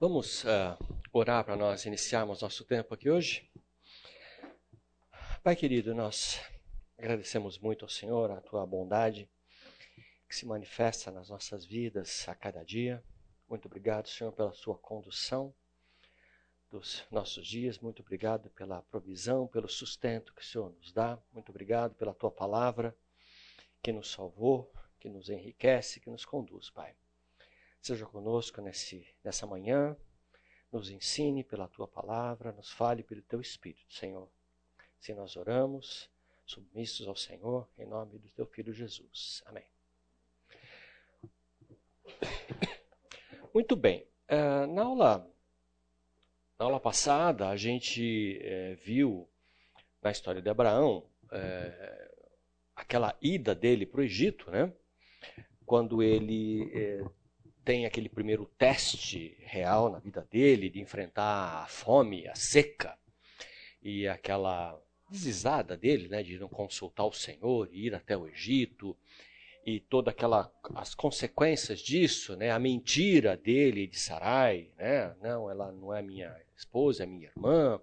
Vamos uh, orar para nós iniciarmos nosso tempo aqui hoje? Pai querido, nós agradecemos muito ao Senhor a tua bondade que se manifesta nas nossas vidas a cada dia. Muito obrigado, Senhor, pela sua condução dos nossos dias. Muito obrigado pela provisão, pelo sustento que o Senhor nos dá. Muito obrigado pela tua palavra que nos salvou, que nos enriquece, que nos conduz, Pai. Seja conosco nesse, nessa manhã, nos ensine pela tua palavra, nos fale pelo teu Espírito, Senhor. Se nós oramos, submissos ao Senhor, em nome do teu Filho Jesus. Amém. Muito bem. Uh, na, aula, na aula passada, a gente uh, viu na história de Abraão uh, aquela ida dele para o Egito, né? quando ele tem aquele primeiro teste real na vida dele de enfrentar a fome, a seca e aquela deslizada dele, né, de não consultar o Senhor, ir até o Egito e toda aquela as consequências disso, né, a mentira dele de Sarai, né, não, ela não é minha esposa, é minha irmã,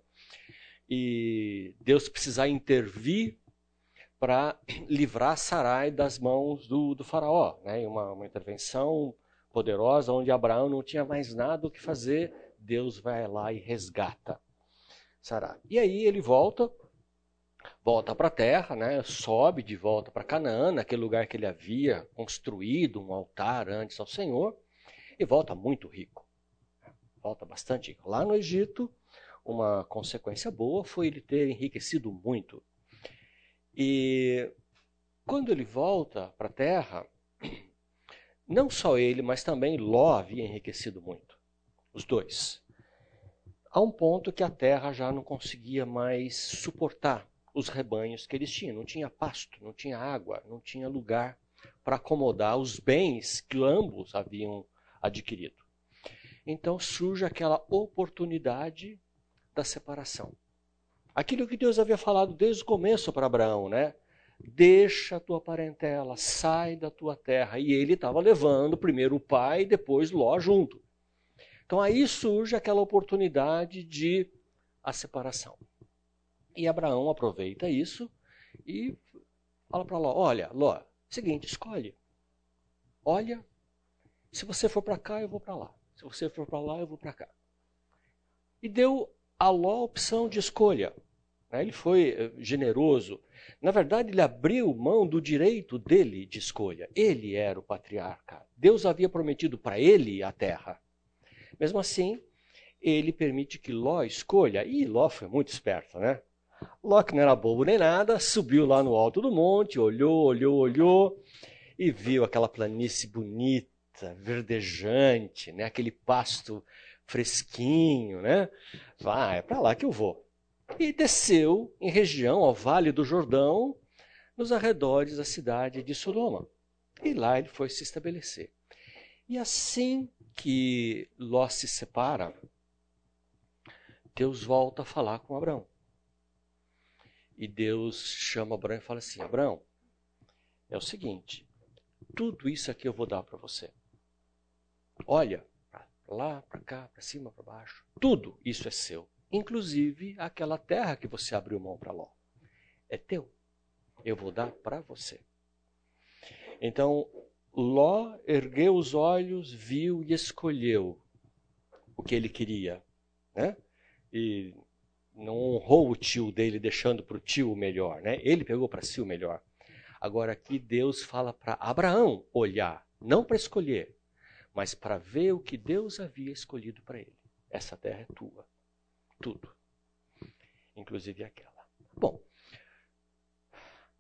e Deus precisar intervir para livrar Sarai das mãos do, do faraó, né, uma, uma intervenção poderosa, onde Abraão não tinha mais nada o que fazer, Deus vai lá e resgata Sarai. E aí ele volta, volta para a terra, né? sobe de volta para Canaã, naquele lugar que ele havia construído um altar antes ao Senhor, e volta muito rico. Volta bastante rico. Lá no Egito, uma consequência boa foi ele ter enriquecido muito. E quando ele volta para a terra, não só ele, mas também Ló havia enriquecido muito. Os dois. A um ponto que a terra já não conseguia mais suportar os rebanhos que eles tinham. Não tinha pasto, não tinha água, não tinha lugar para acomodar os bens que ambos haviam adquirido. Então surge aquela oportunidade da separação. Aquilo que Deus havia falado desde o começo para Abraão, né? Deixa a tua parentela, sai da tua terra. E ele estava levando primeiro o pai e depois Ló junto. Então aí surge aquela oportunidade de a separação. E Abraão aproveita isso e fala para Ló: Olha, Ló, seguinte, escolhe. Olha, se você for para cá, eu vou para lá. Se você for para lá, eu vou para cá. E deu a Ló a opção de escolha. Né? Ele foi eh, generoso. Na verdade, ele abriu mão do direito dele de escolha. Ele era o patriarca. Deus havia prometido para ele a terra. Mesmo assim, ele permite que Ló escolha. E Ló foi muito esperto, né? Ló, que não era bobo nem nada, subiu lá no alto do monte, olhou, olhou, olhou e viu aquela planície bonita, verdejante, né? aquele pasto fresquinho, né? Vai, é para lá que eu vou e desceu em região ao Vale do Jordão, nos arredores da cidade de Sodoma. E lá ele foi se estabelecer. E assim que Ló se separa, Deus volta a falar com Abraão. E Deus chama Abraão e fala assim: Abraão, é o seguinte, tudo isso aqui eu vou dar para você. Olha, para lá, para cá, para cima, para baixo, tudo isso é seu inclusive aquela terra que você abriu mão para Ló. É teu. Eu vou dar para você. Então, Ló ergueu os olhos, viu e escolheu o que ele queria. Né? E não honrou o tio dele, deixando para o tio o melhor. Né? Ele pegou para si o melhor. Agora aqui Deus fala para Abraão olhar, não para escolher, mas para ver o que Deus havia escolhido para ele. Essa terra é tua tudo, inclusive aquela. Bom,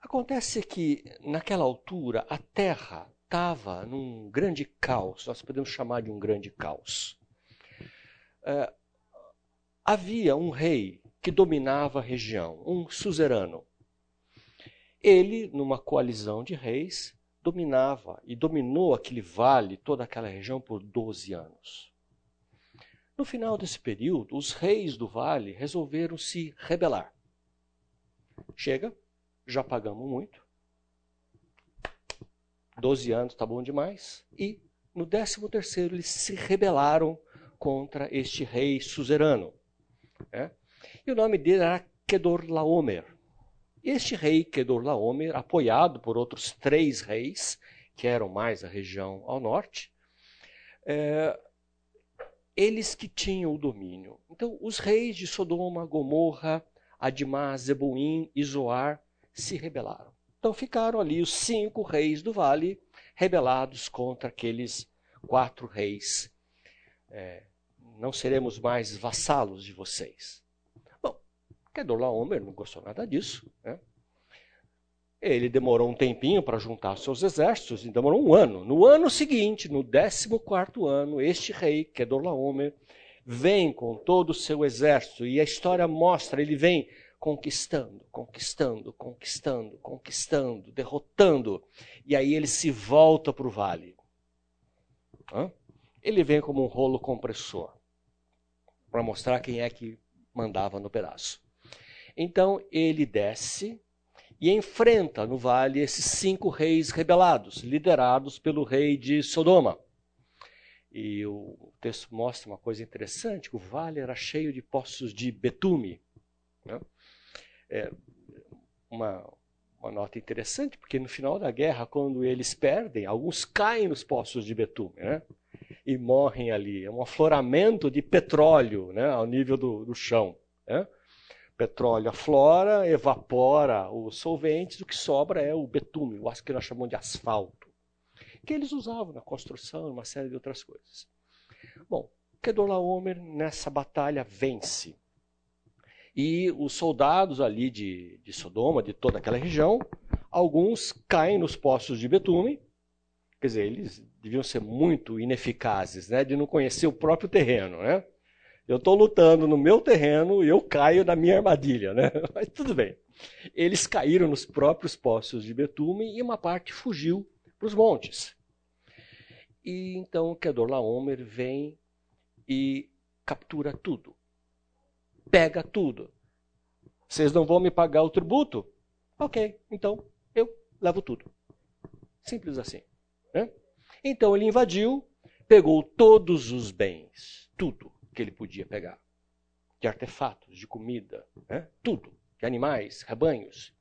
acontece que naquela altura a Terra estava num grande caos, nós podemos chamar de um grande caos. É, havia um rei que dominava a região, um suzerano. Ele, numa coalizão de reis, dominava e dominou aquele vale, toda aquela região por 12 anos. No final desse período, os reis do vale resolveram se rebelar. Chega, já pagamos muito. Doze anos está bom demais. E no décimo terceiro eles se rebelaram contra este rei suzerano. Né? E o nome dele era Kedorlaomer. Este rei Kedorlaomer, apoiado por outros três reis, que eram mais a região ao norte, é, eles que tinham o domínio. Então, os reis de Sodoma, Gomorra, Admá, Zeboim e Zoar se rebelaram. Então ficaram ali os cinco reis do vale rebelados contra aqueles quatro reis. É, não seremos mais vassalos de vocês. Bom, Kedorlaomer não gostou nada disso. Né? Ele demorou um tempinho para juntar seus exércitos, e demorou um ano. No ano seguinte, no 14 ano, este rei, Kedorlaomer, vem com todo o seu exército, e a história mostra, ele vem conquistando, conquistando, conquistando, conquistando, derrotando. E aí ele se volta para o vale. Hã? Ele vem como um rolo compressor para mostrar quem é que mandava no pedaço. Então ele desce e enfrenta no vale esses cinco reis rebelados, liderados pelo rei de Sodoma. E o texto mostra uma coisa interessante: o vale era cheio de poços de betume. Né? É uma, uma nota interessante, porque no final da guerra, quando eles perdem, alguns caem nos poços de betume né? e morrem ali. É um afloramento de petróleo né? ao nível do, do chão. Né? Petróleo aflora, evapora os solventes, o que sobra é o betume, o que nós chamamos de asfalto que eles usavam na construção, uma série de outras coisas. Bom, Kedorlaomer nessa batalha vence. E os soldados ali de, de Sodoma, de toda aquela região, alguns caem nos poços de betume, quer dizer, eles deviam ser muito ineficazes, né, de não conhecer o próprio terreno, né? Eu estou lutando no meu terreno e eu caio na minha armadilha, né? Mas tudo bem. Eles caíram nos próprios poços de betume e uma parte fugiu para os montes. E então Kedorlaomer vem e captura tudo. Pega tudo. Vocês não vão me pagar o tributo? Ok, então eu levo tudo. Simples assim. Né? Então ele invadiu, pegou todos os bens, tudo que ele podia pegar, de artefatos, de comida, né? tudo, de animais, rebanhos,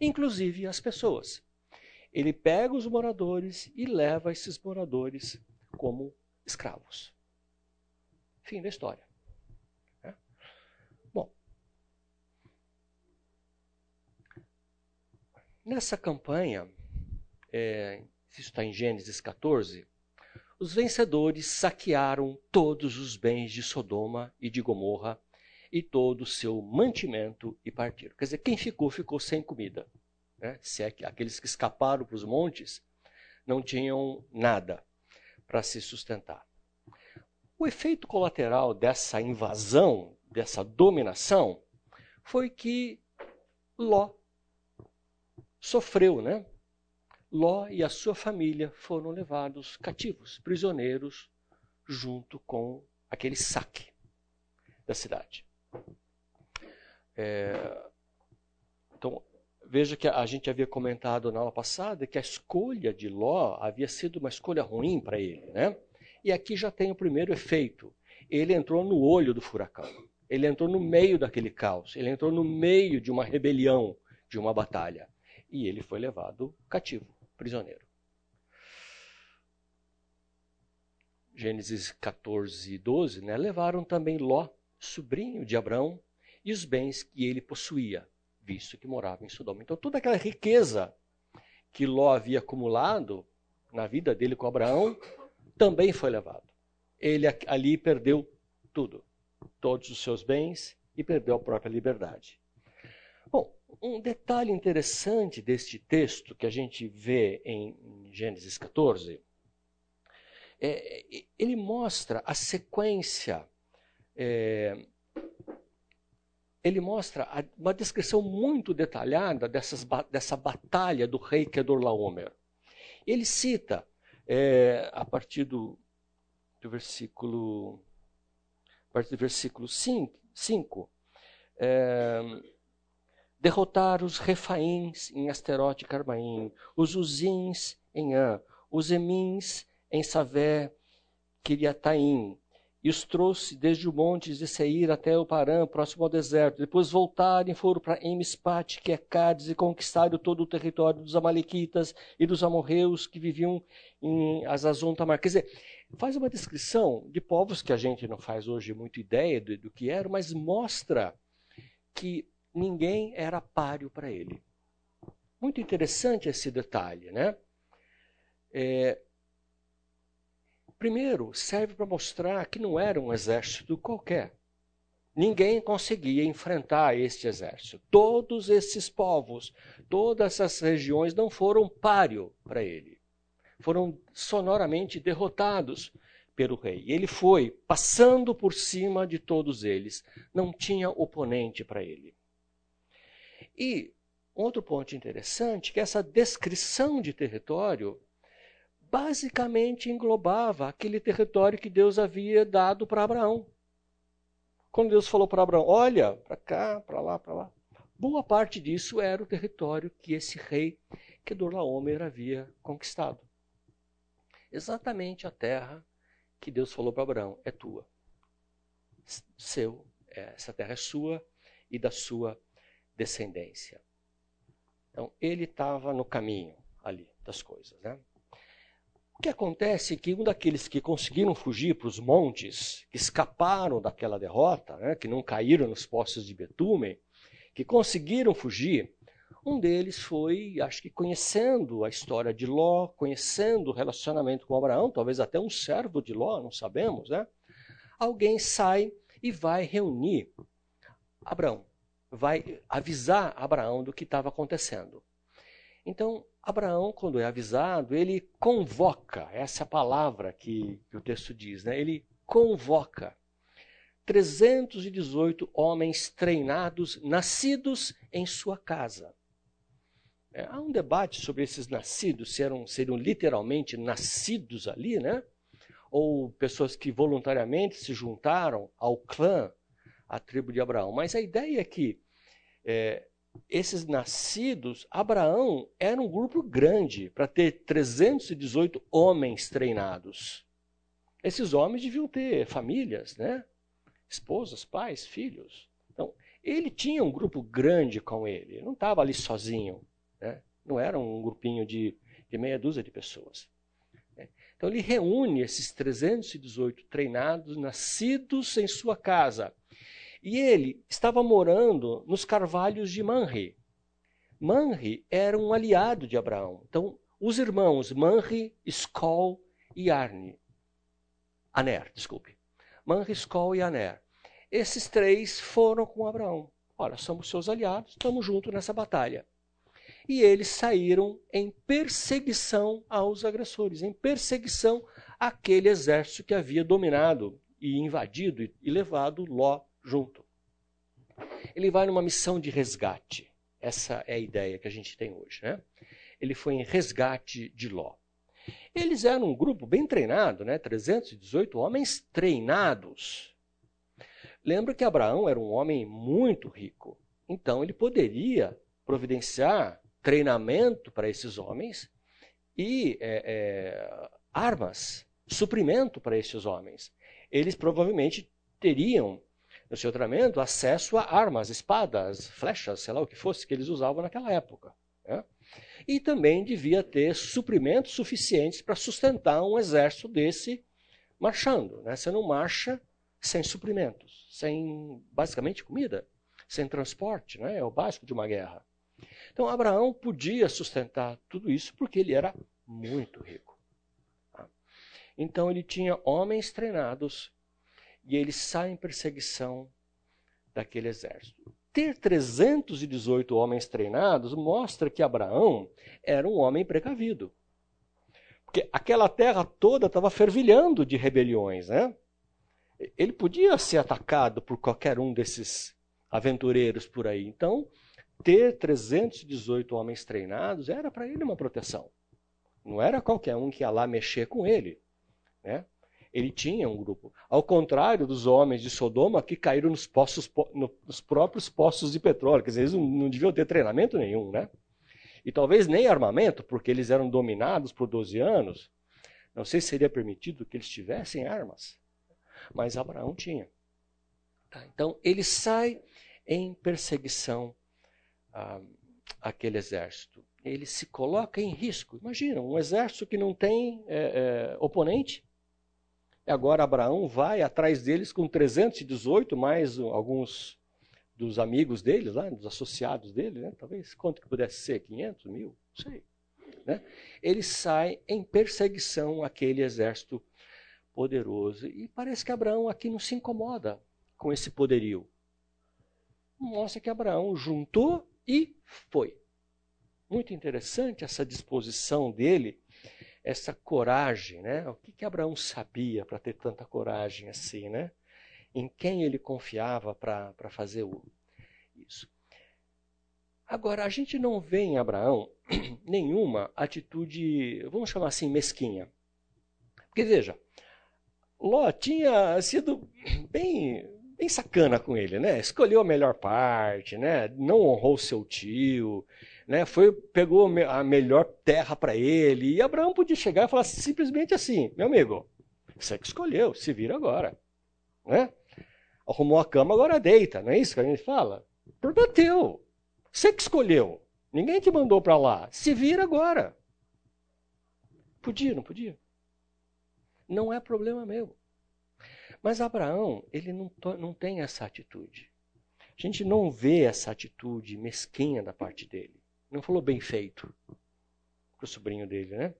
inclusive as pessoas. Ele pega os moradores e leva esses moradores como escravos. Fim da história. É? Bom, nessa campanha, é, isso está em Gênesis 14, os vencedores saquearam todos os bens de Sodoma e de Gomorra e todo o seu mantimento e partiram. Quer dizer, quem ficou, ficou sem comida né? se é que aqueles que escaparam para os montes não tinham nada para se sustentar. O efeito colateral dessa invasão, dessa dominação, foi que Ló sofreu, né? Ló e a sua família foram levados cativos, prisioneiros, junto com aquele saque da cidade. É, então, Veja que a gente havia comentado na aula passada que a escolha de Ló havia sido uma escolha ruim para ele, né? E aqui já tem o primeiro efeito. Ele entrou no olho do furacão. Ele entrou no meio daquele caos. Ele entrou no meio de uma rebelião, de uma batalha. E ele foi levado cativo, prisioneiro. Gênesis 14, 12, né? levaram também Ló, sobrinho de Abraão, e os bens que ele possuía, visto que morava em Sodoma. Então, toda aquela riqueza que Ló havia acumulado na vida dele com Abraão também foi levado. Ele ali perdeu tudo, todos os seus bens e perdeu a própria liberdade. Um detalhe interessante deste texto que a gente vê em Gênesis 14 é, ele mostra a sequência é, ele mostra uma descrição muito detalhada dessas, dessa batalha do rei Kedorlaomer. Ele cita, é, a partir do, do versículo a partir do versículo 5, é, derrotar os refaíns em Asterote e Carmaim, os uzins em An, os emins em Savé, Kiriataim, e os trouxe desde o monte de Seir até o Parã, próximo ao deserto. Depois voltaram e foram para Emispat, que é Cádiz, e conquistaram todo o território dos Amalequitas e dos amorreus que viviam em Azazon Tamar. Quer dizer, faz uma descrição de povos que a gente não faz hoje muita ideia do, do que eram, mas mostra que ninguém era páreo para ele. Muito interessante esse detalhe, né? É, Primeiro, serve para mostrar que não era um exército qualquer. Ninguém conseguia enfrentar este exército. Todos esses povos, todas essas regiões não foram páreo para ele. Foram sonoramente derrotados pelo rei. Ele foi passando por cima de todos eles. Não tinha oponente para ele. E outro ponto interessante que essa descrição de território basicamente englobava aquele território que Deus havia dado para Abraão. Quando Deus falou para Abraão: olha, para cá, para lá, para lá. Boa parte disso era o território que esse rei Kedorlaomer havia conquistado. Exatamente a terra que Deus falou para Abraão: é tua. Seu, é, essa terra é sua e da sua descendência. Então, ele estava no caminho ali das coisas, né? O que acontece é que um daqueles que conseguiram fugir para os montes, que escaparam daquela derrota, né, que não caíram nos poços de betume, que conseguiram fugir, um deles foi, acho que conhecendo a história de Ló, conhecendo o relacionamento com Abraão, talvez até um servo de Ló, não sabemos, né? Alguém sai e vai reunir Abraão, vai avisar Abraão do que estava acontecendo. Então, Abraão, quando é avisado, ele convoca, essa é a palavra que, que o texto diz, né? ele convoca 318 homens treinados, nascidos em sua casa. É, há um debate sobre esses nascidos, se eram, seriam literalmente nascidos ali, né? ou pessoas que voluntariamente se juntaram ao clã, à tribo de Abraão. Mas a ideia é que é, esses nascidos, Abraão era um grupo grande para ter 318 homens treinados. Esses homens deviam ter famílias, né? Esposas, pais, filhos. Então, ele tinha um grupo grande com ele, não estava ali sozinho. Né? Não era um grupinho de, de meia dúzia de pessoas. Né? Então, ele reúne esses 318 treinados, nascidos em sua casa e ele estava morando nos carvalhos de Manre. Manre era um aliado de Abraão. Então, os irmãos Manre, Skol e Arne. Aner, desculpe. Manre, Skol e Aner. Esses três foram com Abraão. Olha, somos seus aliados, estamos juntos nessa batalha. E eles saíram em perseguição aos agressores, em perseguição àquele exército que havia dominado e invadido e levado Ló junto. Ele vai numa missão de resgate. Essa é a ideia que a gente tem hoje. Né? Ele foi em resgate de Ló. Eles eram um grupo bem treinado, né? 318 homens treinados. Lembra que Abraão era um homem muito rico. Então ele poderia providenciar treinamento para esses homens e é, é, armas, suprimento para esses homens. Eles provavelmente teriam no seu treinamento acesso a armas, espadas, flechas, sei lá o que fosse que eles usavam naquela época. Né? E também devia ter suprimentos suficientes para sustentar um exército desse marchando. Né? Você não marcha sem suprimentos, sem basicamente comida, sem transporte, né? é o básico de uma guerra. Então Abraão podia sustentar tudo isso porque ele era muito rico. Tá? Então ele tinha homens treinados e ele sai em perseguição daquele exército. Ter 318 homens treinados mostra que Abraão era um homem precavido. Porque aquela terra toda estava fervilhando de rebeliões, né? Ele podia ser atacado por qualquer um desses aventureiros por aí. Então, ter 318 homens treinados era para ele uma proteção. Não era qualquer um que ia lá mexer com ele. Né? Ele tinha um grupo. Ao contrário dos homens de Sodoma que caíram nos, poços, nos próprios poços de petróleo. Quer dizer, eles não, deviam ter treinamento nenhum, né? E talvez nem armamento, porque eles eram dominados por 12 anos. Não sei se seria permitido que eles tivessem armas. mas Abraão tinha. Tá, então ele sai em perseguição ah, àquele exército. Ele se coloca em risco. Imagina, um exército que não tem é, é, oponente. Agora Abraão vai atrás deles com 318, mais alguns dos amigos dele, lá, dos associados dele, né? talvez quanto que pudesse ser, 500 mil, não sei. Né? Ele sai em perseguição àquele exército poderoso. E parece que Abraão aqui não se incomoda com esse poderio. Mostra que Abraão juntou e foi. Muito interessante essa disposição dele, essa coragem, né? O que, que Abraão sabia para ter tanta coragem assim, né? Em quem ele confiava para fazer o, isso. Agora, a gente não vê em Abraão nenhuma atitude, vamos chamar assim, mesquinha. Porque veja, Ló tinha sido bem, bem sacana com ele, né? Escolheu a melhor parte, né? Não honrou seu tio, né? Foi, pegou a melhor terra para ele. E Abraão podia chegar e falar simplesmente assim: meu amigo, você que escolheu, se vira agora, né? Arrumou a cama, agora deita, não é isso que a gente fala? Problema teu. Você que escolheu. Ninguém te mandou para lá. Se vira agora. Podia, não podia? Não é problema meu. Mas Abraão, ele não, não tem essa atitude. A gente não vê essa atitude mesquinha da parte dele. Não falou bem feito para o sobrinho dele, né?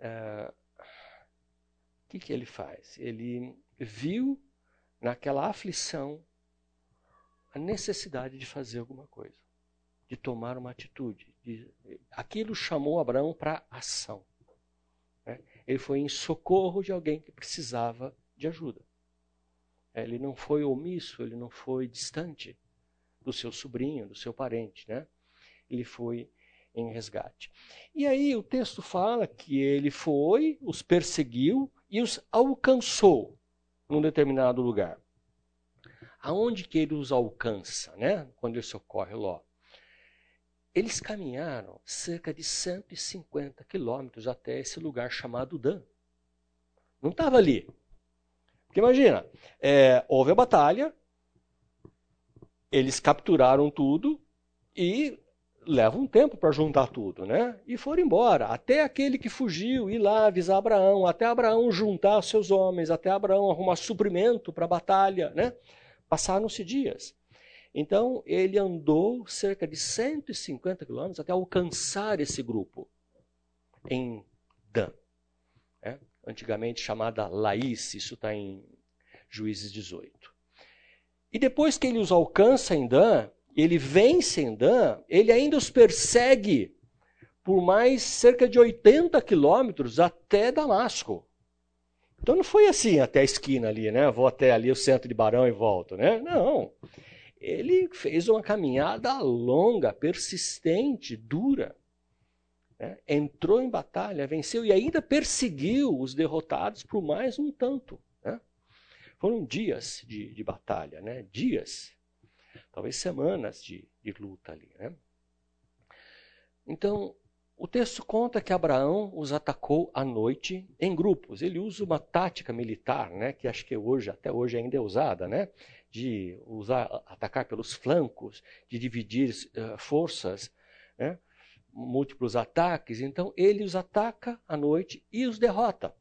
Ah, o que, que ele faz? Ele viu naquela aflição a necessidade de fazer alguma coisa, de tomar uma atitude. De... Aquilo chamou Abraão para ação. Né? Ele foi em socorro de alguém que precisava de ajuda. É, ele não foi omisso, ele não foi distante do seu sobrinho, do seu parente. Né? Ele foi em resgate. E aí o texto fala que ele foi, os perseguiu e os alcançou num determinado lugar aonde que ele os alcança, né? Quando ele socorre Ló. Eles caminharam cerca de 150 quilômetros até esse lugar chamado Dan. Não estava ali. Porque imagina, é, houve a batalha, eles capturaram tudo e leva um tempo para juntar tudo, né? E foram embora. Até aquele que fugiu ir lá avisar Abraão, até Abraão juntar seus homens, até Abraão arrumar suprimento para a batalha, né? Passaram-se dias. Então, ele andou cerca de 150 quilômetros até alcançar esse grupo em Dan. Né? Antigamente chamada Laís, isso está em Juízes 18. E depois que ele os alcança em Dan, ele vence em Dan, ele ainda os persegue por mais cerca de 80 quilômetros até Damasco. Então não foi assim até a esquina ali, né? Vou até ali o centro de Barão e volto, né? Não. Ele fez uma caminhada longa, persistente, dura. Né? Entrou em batalha, venceu e ainda perseguiu os derrotados por mais um tanto. Né? Foram dias de, de batalha, né? Dias, talvez semanas de, de luta ali, né? Então, o texto conta que Abraão os atacou à noite em grupos. Ele usa uma tática militar, né, que acho que hoje, até hoje ainda é usada, né, de usar, atacar pelos flancos, de dividir uh, forças, né, múltiplos ataques. Então ele os ataca à noite e os derrota.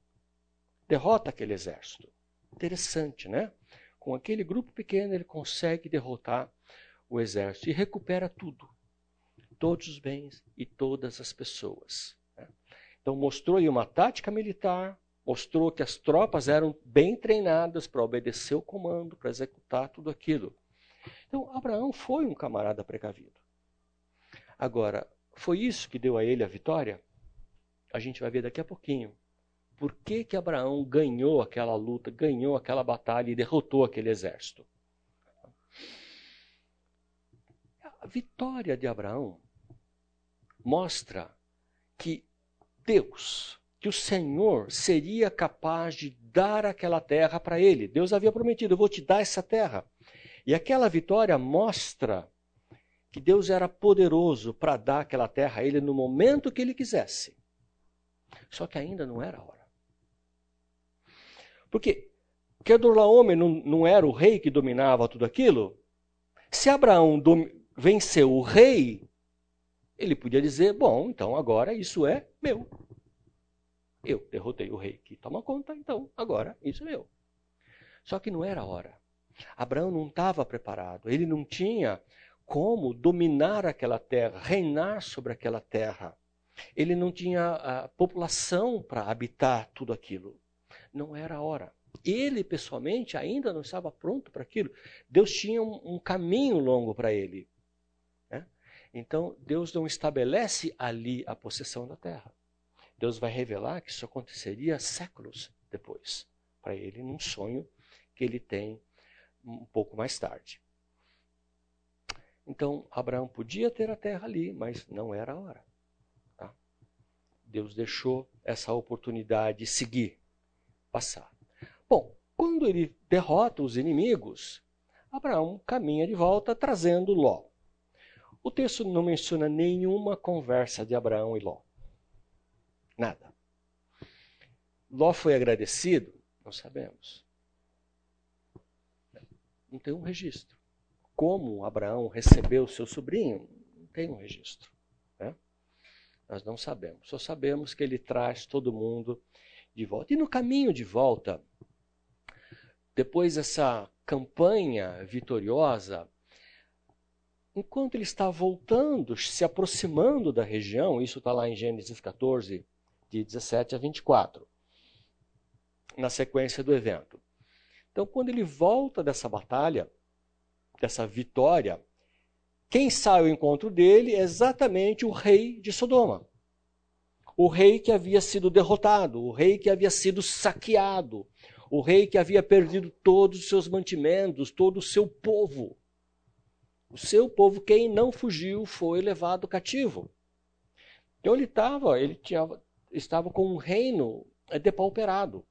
Derrota aquele exército. Interessante, né? Com aquele grupo pequeno ele consegue derrotar o exército e recupera tudo todos os bens e todas as pessoas. Né? Então mostrou aí uma tática militar, mostrou que as tropas eram bem treinadas para obedecer o comando, para executar tudo aquilo. Então Abraão foi um camarada precavido. Agora, foi isso que deu a ele a vitória? A gente vai ver daqui a pouquinho. Por que, que Abraão ganhou aquela luta, ganhou aquela batalha e derrotou aquele exército? A vitória de Abraão mostra que Deus, que o Senhor seria capaz de dar aquela terra para ele. Deus havia prometido: Eu vou te dar essa terra. E aquela vitória mostra que Deus era poderoso para dar aquela terra a ele no momento que ele quisesse. Só que ainda não era a hora. Porque Kedorlaomer não, não era o rei que dominava tudo aquilo? Se Abraão venceu o rei, ele podia dizer: bom, então agora isso é meu. Eu derrotei o rei que toma conta, então agora isso é meu. Só que não era a hora. Abraão não estava preparado, ele não tinha como dominar aquela terra, reinar sobre aquela terra. Ele não tinha a população para habitar tudo aquilo. Não era a hora. Ele, pessoalmente, ainda não estava pronto para aquilo. Deus tinha um, um caminho longo para ele. Então, Deus não estabelece ali a possessão da terra. Deus vai revelar que isso aconteceria séculos depois, para ele, num sonho que ele tem um pouco mais tarde. Então, Abraão podia ter a terra ali, mas não era a hora. Tá? Deus deixou essa oportunidade seguir, passar. Bom, quando ele derrota os inimigos, Abraão caminha de volta trazendo Ló. O texto não menciona nenhuma conversa de Abraão e Ló. Nada. Ló foi agradecido? Não sabemos. Não tem um registro. Como Abraão recebeu seu sobrinho? Não tem um registro. Né? Nós não sabemos. Só sabemos que ele traz todo mundo de volta. E no caminho de volta, depois dessa campanha vitoriosa, enquanto ele está voltando, se aproximando da região, isso está lá em Gênesis 14, de 17 a 24, na sequência do evento. Então, quando ele volta dessa batalha, dessa vitória, quem sai ao encontro dele é exatamente o rei de Sodoma o rei que havia sido derrotado, o rei que havia sido saqueado, o rei que havia perdido todos os seus mantimentos, todo o seu povo. O seu povo, quem não fugiu, foi levado cativo. Então ele estava, ele tinha, estava com um reino depauperado,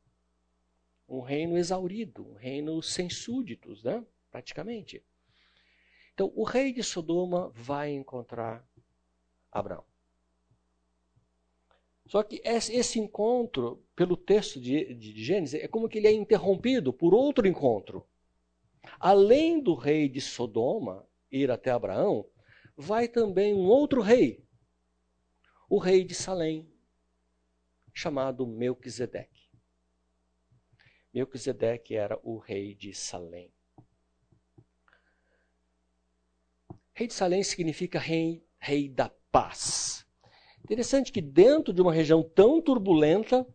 um reino exaurido, um reino sem súditos, né? praticamente. Então o rei de Sodoma vai encontrar Abraão. Só que esse encontro, pelo texto de, de Gênesis, é como que ele é interrompido por outro encontro. Além do rei de Sodoma ir até Abraão, vai também um outro rei, o rei de Salém, chamado Melquisedeque. Melquisedeque era o rei de Salém. Rei de Salém significa rei, rei da paz. Interessante que dentro de uma região tão turbulenta,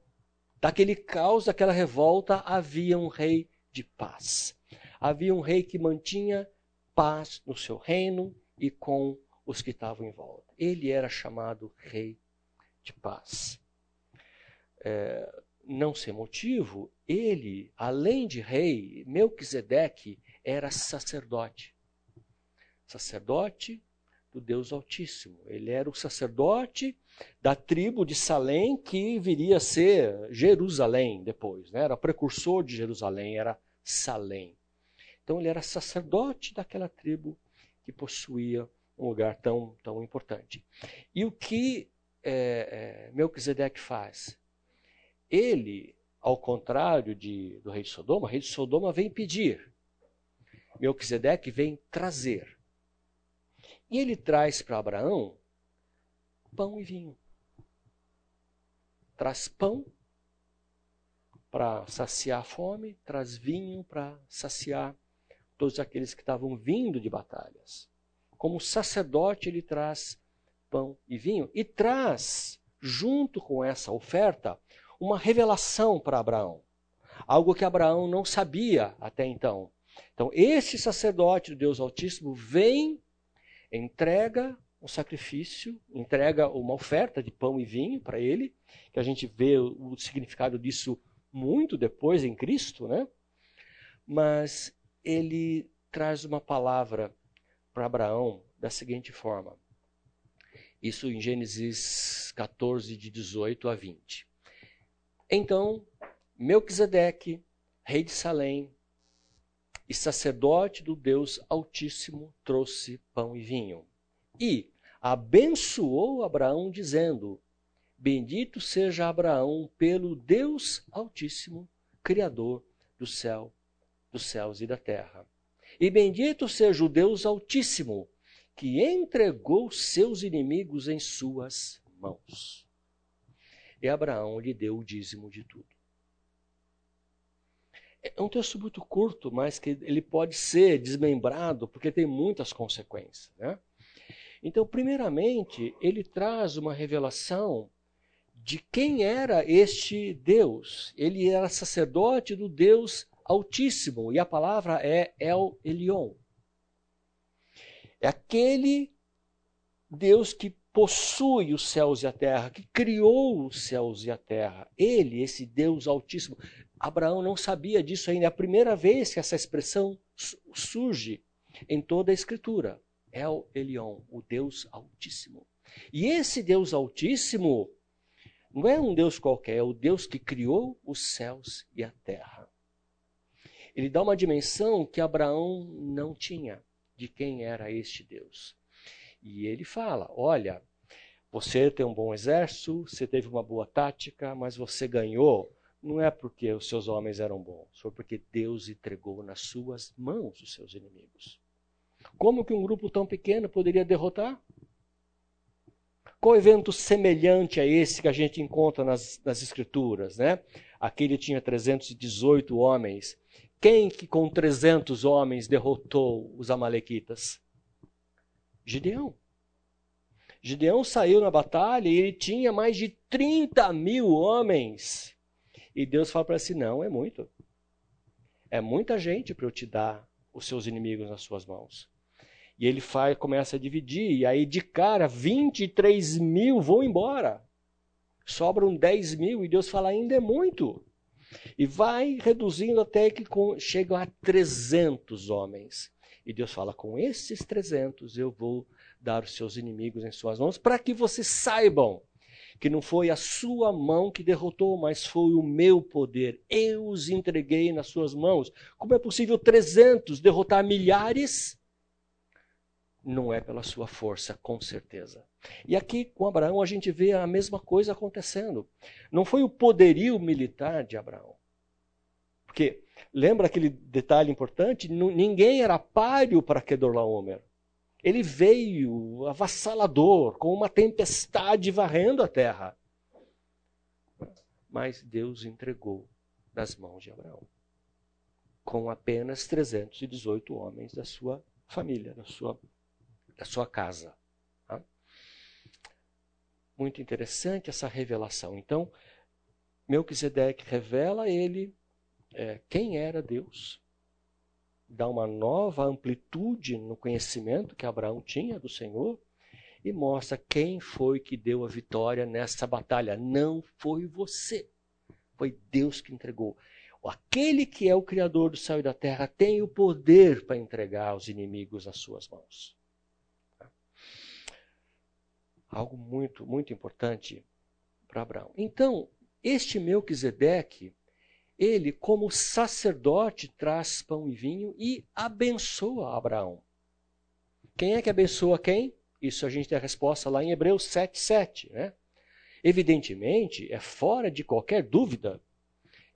daquele caos, daquela revolta, havia um rei de paz. Havia um rei que mantinha paz no seu reino e com os que estavam em volta. Ele era chamado rei de paz. É, não sem motivo, ele, além de rei, Melquisedeque era sacerdote. Sacerdote do Deus Altíssimo. Ele era o sacerdote da tribo de Salém, que viria a ser Jerusalém depois. Né? Era precursor de Jerusalém, era Salém. Então ele era sacerdote daquela tribo que possuía um lugar tão, tão importante. E o que é, é, Melquisedeque faz? Ele, ao contrário de, do rei de Sodoma, o rei de Sodoma vem pedir. Melquisedeque vem trazer. E ele traz para Abraão pão e vinho. Traz pão para saciar a fome, traz vinho para saciar todos aqueles que estavam vindo de batalhas. Como sacerdote, ele traz pão e vinho e traz, junto com essa oferta, uma revelação para Abraão. Algo que Abraão não sabia até então. Então, esse sacerdote do Deus Altíssimo vem entrega um sacrifício, entrega uma oferta de pão e vinho para ele, que a gente vê o, significado disso muito depois em Cristo, né? Mas ele traz uma palavra para Abraão da seguinte forma. Isso em Gênesis 14, de 18 a 20. Então, Melquisedeque, rei de Salém, e sacerdote do Deus Altíssimo trouxe pão e vinho. E abençoou Abraão, dizendo: Bendito seja Abraão pelo Deus Altíssimo, Criador do céu, dos céus e da terra. E bendito seja o Deus Altíssimo, que entregou seus inimigos em suas mãos. E Abraão lhe deu o dízimo de tudo. É um texto muito curto, mas que ele pode ser desmembrado porque tem muitas consequências. Né? Então, primeiramente, ele traz uma revelação de quem era este Deus. Ele era sacerdote do Deus Altíssimo, e a palavra é El Elion. É aquele Deus que possui os céus e a terra, que criou os céus e a terra. Ele, esse Deus Altíssimo. Abraão não sabia disso ainda. É a primeira vez que essa expressão surge em toda a Escritura. El Elion, o Deus Altíssimo. E esse Deus Altíssimo não é um Deus qualquer, é o Deus que criou os céus e a terra. Ele dá uma dimensão que Abraão não tinha de quem era este Deus. E ele fala: Olha, você tem um bom exército, você teve uma boa tática, mas você ganhou. Não é porque os seus homens eram bons, foi porque Deus entregou nas suas mãos os seus inimigos. Como que um grupo tão pequeno poderia derrotar? Qual evento semelhante a esse que a gente encontra nas, nas Escrituras? Né? Aquele tinha 318 homens. Quem que com 300 homens derrotou os amalequitas? Gideão. Gideão saiu na batalha e ele tinha mais de 30 mil homens. E Deus fala para ele assim: não, é muito. É muita gente para eu te dar os seus inimigos nas suas mãos. E ele faz, começa a dividir, e aí de cara 23 mil vão embora. Sobram 10 mil, e Deus fala, ainda é muito. E vai reduzindo até que chega a 300 homens. E Deus fala, com esses 300 eu vou dar os seus inimigos em suas mãos, para que vocês saibam que não foi a sua mão que derrotou, mas foi o meu poder. Eu os entreguei nas suas mãos. Como é possível 300 derrotar milhares? não é pela sua força, com certeza. E aqui com Abraão a gente vê a mesma coisa acontecendo. Não foi o poderio militar de Abraão. Porque, lembra aquele detalhe importante? Ninguém era páreo para Kedorlaomer. Ele veio avassalador, com uma tempestade varrendo a terra. Mas Deus entregou nas mãos de Abraão. Com apenas 318 homens da sua família, da sua da sua casa. Muito interessante essa revelação. Então, Melquisedeque revela a ele é, quem era Deus, dá uma nova amplitude no conhecimento que Abraão tinha do Senhor e mostra quem foi que deu a vitória nessa batalha. Não foi você, foi Deus que entregou. Aquele que é o Criador do céu e da terra tem o poder para entregar os inimigos nas suas mãos algo muito, muito importante para Abraão. Então, este Melquisedeque, ele, como sacerdote, traz pão e vinho e abençoa Abraão. Quem é que abençoa quem? Isso a gente tem a resposta lá em Hebreus 7,7. Né? Evidentemente, é fora de qualquer dúvida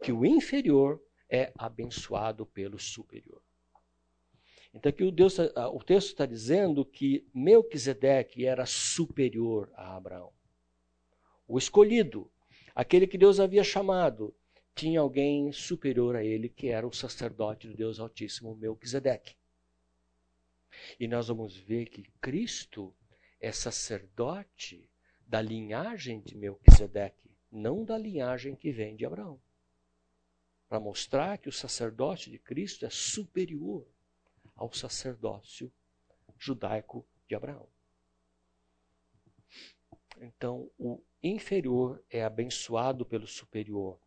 que o inferior é abençoado pelo superior. Então aqui o, Deus, tá, o texto está dizendo que Melquisedeque era superior a Abraão. O escolhido, aquele que Deus havia chamado, tinha alguém superior a ele, que era o sacerdote do Deus Altíssimo, Melquisedeque. E nós vamos ver que Cristo é sacerdote da linhagem de Melquisedeque, não da linhagem que vem de Abraão. Para mostrar que o sacerdote de Cristo é superior ao sacerdócio judaico de Abraão. Então, o inferior é abençoado pelo superior.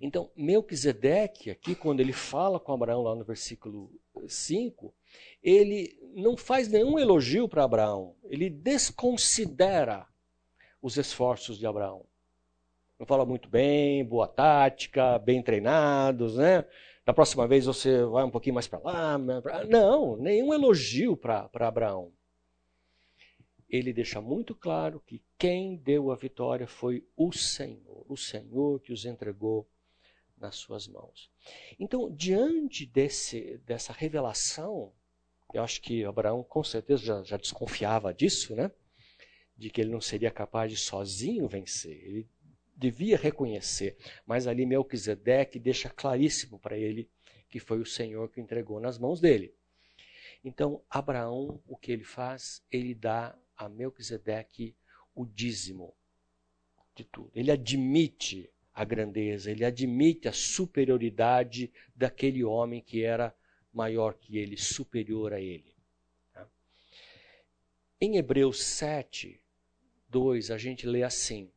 Então, Melquisedeque, aqui, quando ele fala com Abraão, lá no versículo 5, ele não faz nenhum elogio para Abraão, ele desconsidera os esforços de Abraão. Não fala muito bem, boa tática, bem treinados, né? Da próxima vez você vai um pouquinho mais para lá. Não, nenhum elogio para Abraão. Ele deixa muito claro que quem deu a vitória foi o Senhor, o Senhor que os entregou nas suas mãos. Então, diante desse, dessa revelação, eu acho que Abraão com certeza já, já desconfiava disso, né? De que ele não seria capaz de sozinho vencer. Ele devia reconhecer, mas ali Melquisedeque deixa claríssimo para ele que foi o Senhor que entregou nas mãos dele. Então, Abraão, o que ele faz? Ele dá a Melquisedeque o dízimo de tudo. Ele admite a grandeza, ele admite a superioridade daquele homem que era maior que ele, superior a ele. Tá? Em Hebreus 7, 2, a gente lê assim: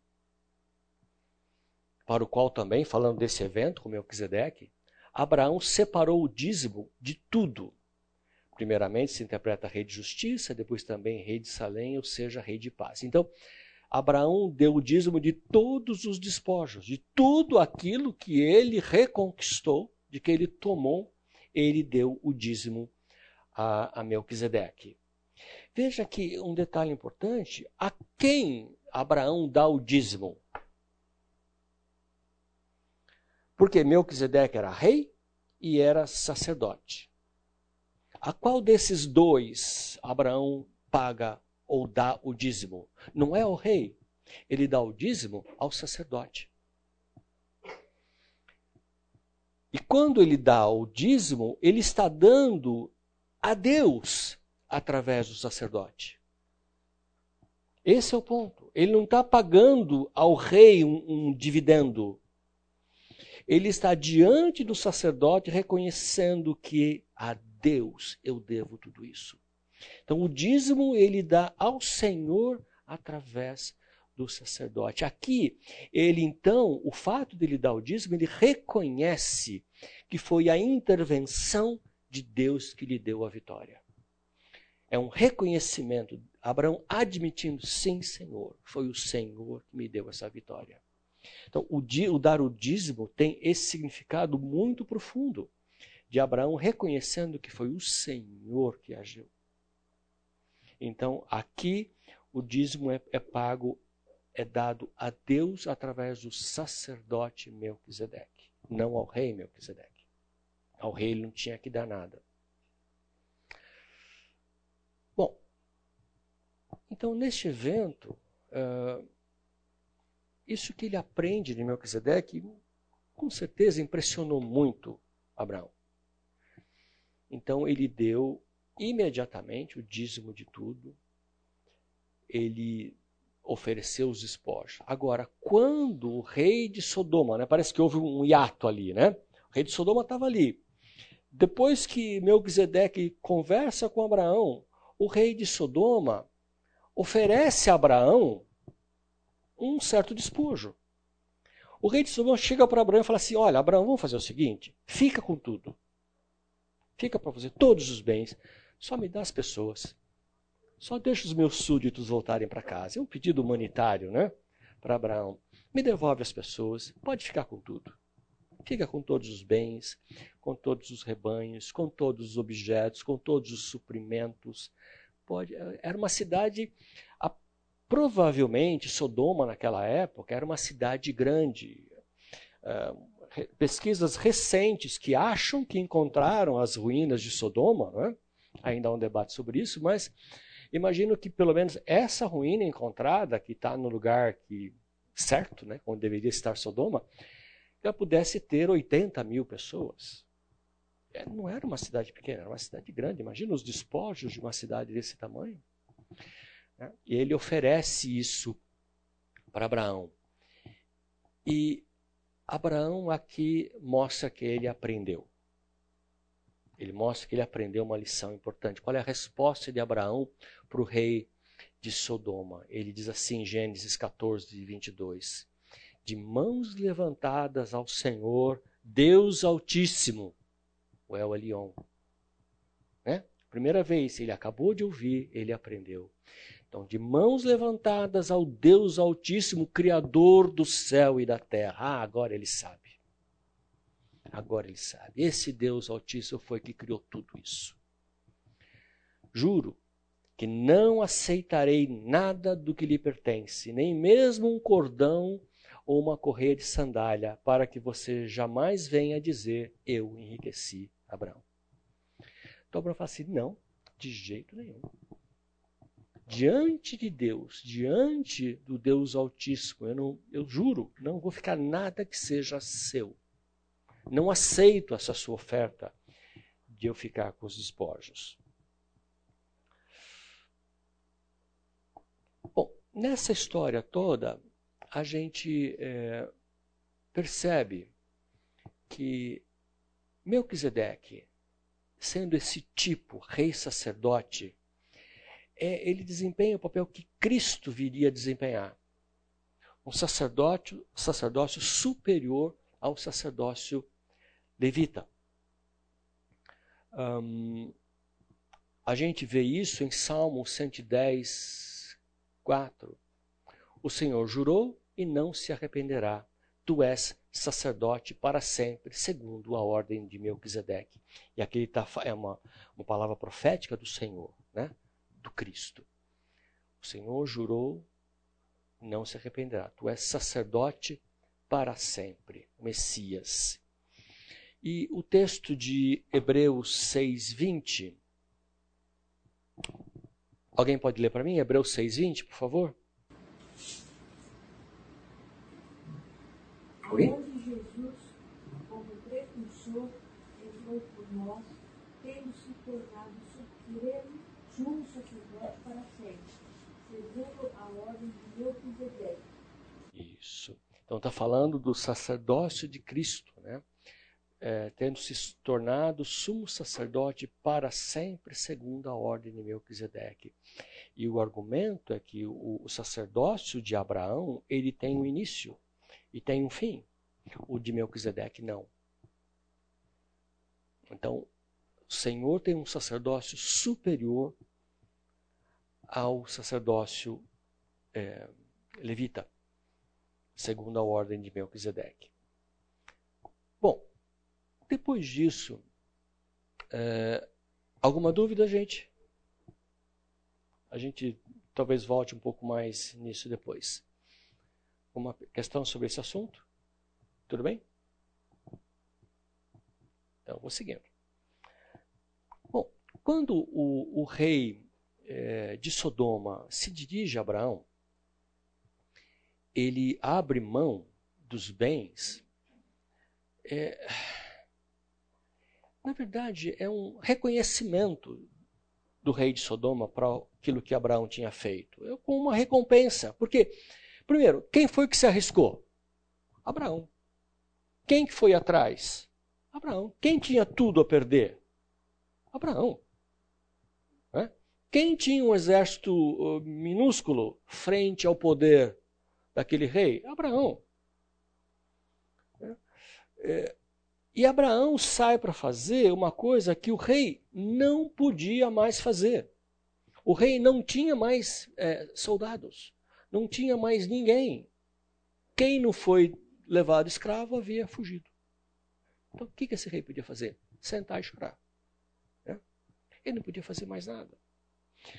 para o qual também, falando desse evento com Melquisedeque, Abraão separou o dízimo de tudo. Primeiramente se interpreta rei de justiça, depois também rei de Salém, ou seja, rei de paz. Então, Abraão deu o dízimo de todos os despojos, de tudo aquilo que ele reconquistou, de que ele tomou, ele deu o dízimo a, a Melquisedeque. Veja que um detalhe importante: a quem Abraão dá o dízimo? Porque Melquisedeque era rei e era sacerdote. A qual desses dois Abraão paga ou dá o dízimo. Não é ao rei, ele dá o dízimo ao sacerdote. E quando ele dá o dízimo, ele está dando a Deus através do sacerdote. Esse é o ponto. Ele não está pagando ao rei um, um dividendo. Ele está diante do sacerdote reconhecendo que a Deus eu devo tudo isso. Então, o dízimo ele dá ao Senhor através do sacerdote. Aqui, ele então, o fato de ele dar o dízimo, ele reconhece que foi a intervenção de Deus que lhe deu a vitória. É um reconhecimento, Abraão admitindo, sim, Senhor, foi o Senhor que me deu essa vitória. Então, o, o dar o dízimo tem esse significado muito profundo de Abraão reconhecendo que foi o Senhor que agiu. Então, aqui o dízimo é, é pago, é dado a Deus através do sacerdote Melquisedeque, não ao rei Melquisedeque. Ao rei ele não tinha que dar nada. Bom, então neste evento, isso que ele aprende de Melquisedeque, com certeza impressionou muito Abraão. Então ele deu imediatamente o dízimo de tudo, ele ofereceu os despojos. Agora, quando o rei de Sodoma, né, parece que houve um hiato ali, né? O rei de Sodoma estava ali. Depois que Melquisedeque conversa com Abraão, o rei de Sodoma oferece a Abraão um certo despojo. O rei de Sodoma chega para Abraão e fala assim: Olha, Abraão, vamos fazer o seguinte: fica com tudo. Fica para você todos os bens. Só me dá as pessoas. Só deixa os meus súditos voltarem para casa. É um pedido humanitário, né? Para Abraão. Me devolve as pessoas. Pode ficar com tudo. Fica com todos os bens, com todos os rebanhos, com todos os objetos, com todos os suprimentos. Pode. Era uma cidade. Provavelmente Sodoma naquela época era uma cidade grande. Uh, pesquisas recentes que acham que encontraram as ruínas de Sodoma, né? ainda há um debate sobre isso, mas imagino que pelo menos essa ruína encontrada, que está no lugar que certo, né, onde deveria estar Sodoma, ela pudesse ter 80 mil pessoas. É, não era uma cidade pequena, era uma cidade grande. Imagina os despojos de uma cidade desse tamanho. E ele oferece isso para Abraão. E Abraão aqui mostra que ele aprendeu. Ele mostra que ele aprendeu uma lição importante. Qual é a resposta de Abraão para o rei de Sodoma? Ele diz assim em Gênesis 14, 22: De mãos levantadas ao Senhor, Deus Altíssimo, o El Elion. Né? Primeira vez, ele acabou de ouvir, ele aprendeu. Então, de mãos levantadas ao Deus Altíssimo, Criador do céu e da terra. Ah, agora ele sabe. Agora ele sabe. Esse Deus Altíssimo foi que criou tudo isso. Juro que não aceitarei nada do que lhe pertence, nem mesmo um cordão ou uma correia de sandália, para que você jamais venha dizer: Eu enriqueci Abraão. Então Abraão fala assim: Não, de jeito nenhum. Diante de Deus, diante do Deus Altíssimo, eu, não, eu juro, não vou ficar nada que seja seu. Não aceito essa sua oferta de eu ficar com os despojos. Bom, nessa história toda, a gente é, percebe que Melquisedeque, sendo esse tipo, rei sacerdote, é, ele desempenha o papel que Cristo viria a desempenhar. Um sacerdócio, sacerdócio superior ao sacerdócio levita. Um, a gente vê isso em Salmo 110, 4. O Senhor jurou e não se arrependerá. Tu és sacerdote para sempre, segundo a ordem de Melquisedeque. E aqui tá, é uma, uma palavra profética do Senhor, né? Do Cristo. O Senhor jurou, não se arrependerá. Tu és sacerdote para sempre, Messias. E o texto de Hebreus 6:20. Alguém pode ler para mim Hebreus 6:20, por favor? Oi? Onde Jesus, como precursor, entrou por nós, tendo se tornado supremo sumo sacerdote para sempre, segundo a ordem de Melquisedeque. Isso. Então está falando do sacerdócio de Cristo, né? É, tendo se tornado sumo sacerdote para sempre, segundo a ordem de Melquisedeque. E o argumento é que o, o sacerdócio de Abraão ele tem um início e tem um fim. O de Melquisedeque não. Então, o Senhor tem um sacerdócio superior ao sacerdócio é, levita, segundo a ordem de Melquisedeque. Bom, depois disso, é, alguma dúvida, gente? A gente talvez volte um pouco mais nisso depois. Uma questão sobre esse assunto? Tudo bem? Então, vou seguindo. Bom, quando o, o rei é, de Sodoma se dirige a Abraão, ele abre mão dos bens. É, na verdade, é um reconhecimento do rei de Sodoma para aquilo que Abraão tinha feito. É com uma recompensa. Porque, primeiro, quem foi que se arriscou? Abraão. Quem que foi atrás? Abraão. Quem tinha tudo a perder? Abraão. Quem tinha um exército uh, minúsculo frente ao poder daquele rei? Abraão. É, é, e Abraão sai para fazer uma coisa que o rei não podia mais fazer. O rei não tinha mais é, soldados, não tinha mais ninguém. Quem não foi levado escravo havia fugido. Então o que esse rei podia fazer? Sentar e chorar. Né? Ele não podia fazer mais nada.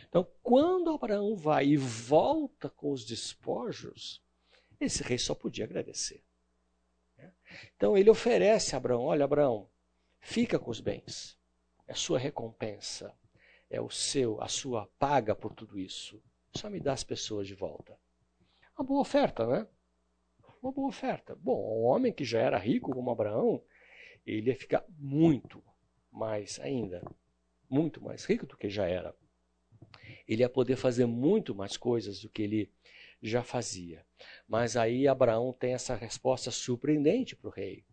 Então, quando Abraão vai e volta com os despojos, esse rei só podia agradecer. Né? Então, ele oferece a Abraão: Olha, Abraão, fica com os bens, é a sua recompensa, é o seu, a sua paga por tudo isso. Só me dá as pessoas de volta. Uma boa oferta, né? Uma boa oferta. Bom, um homem que já era rico como Abraão, ele ia ficar muito mais ainda, muito mais rico do que já era ele ia poder fazer muito mais coisas do que ele já fazia. Mas aí Abraão tem essa resposta surpreendente para o rei.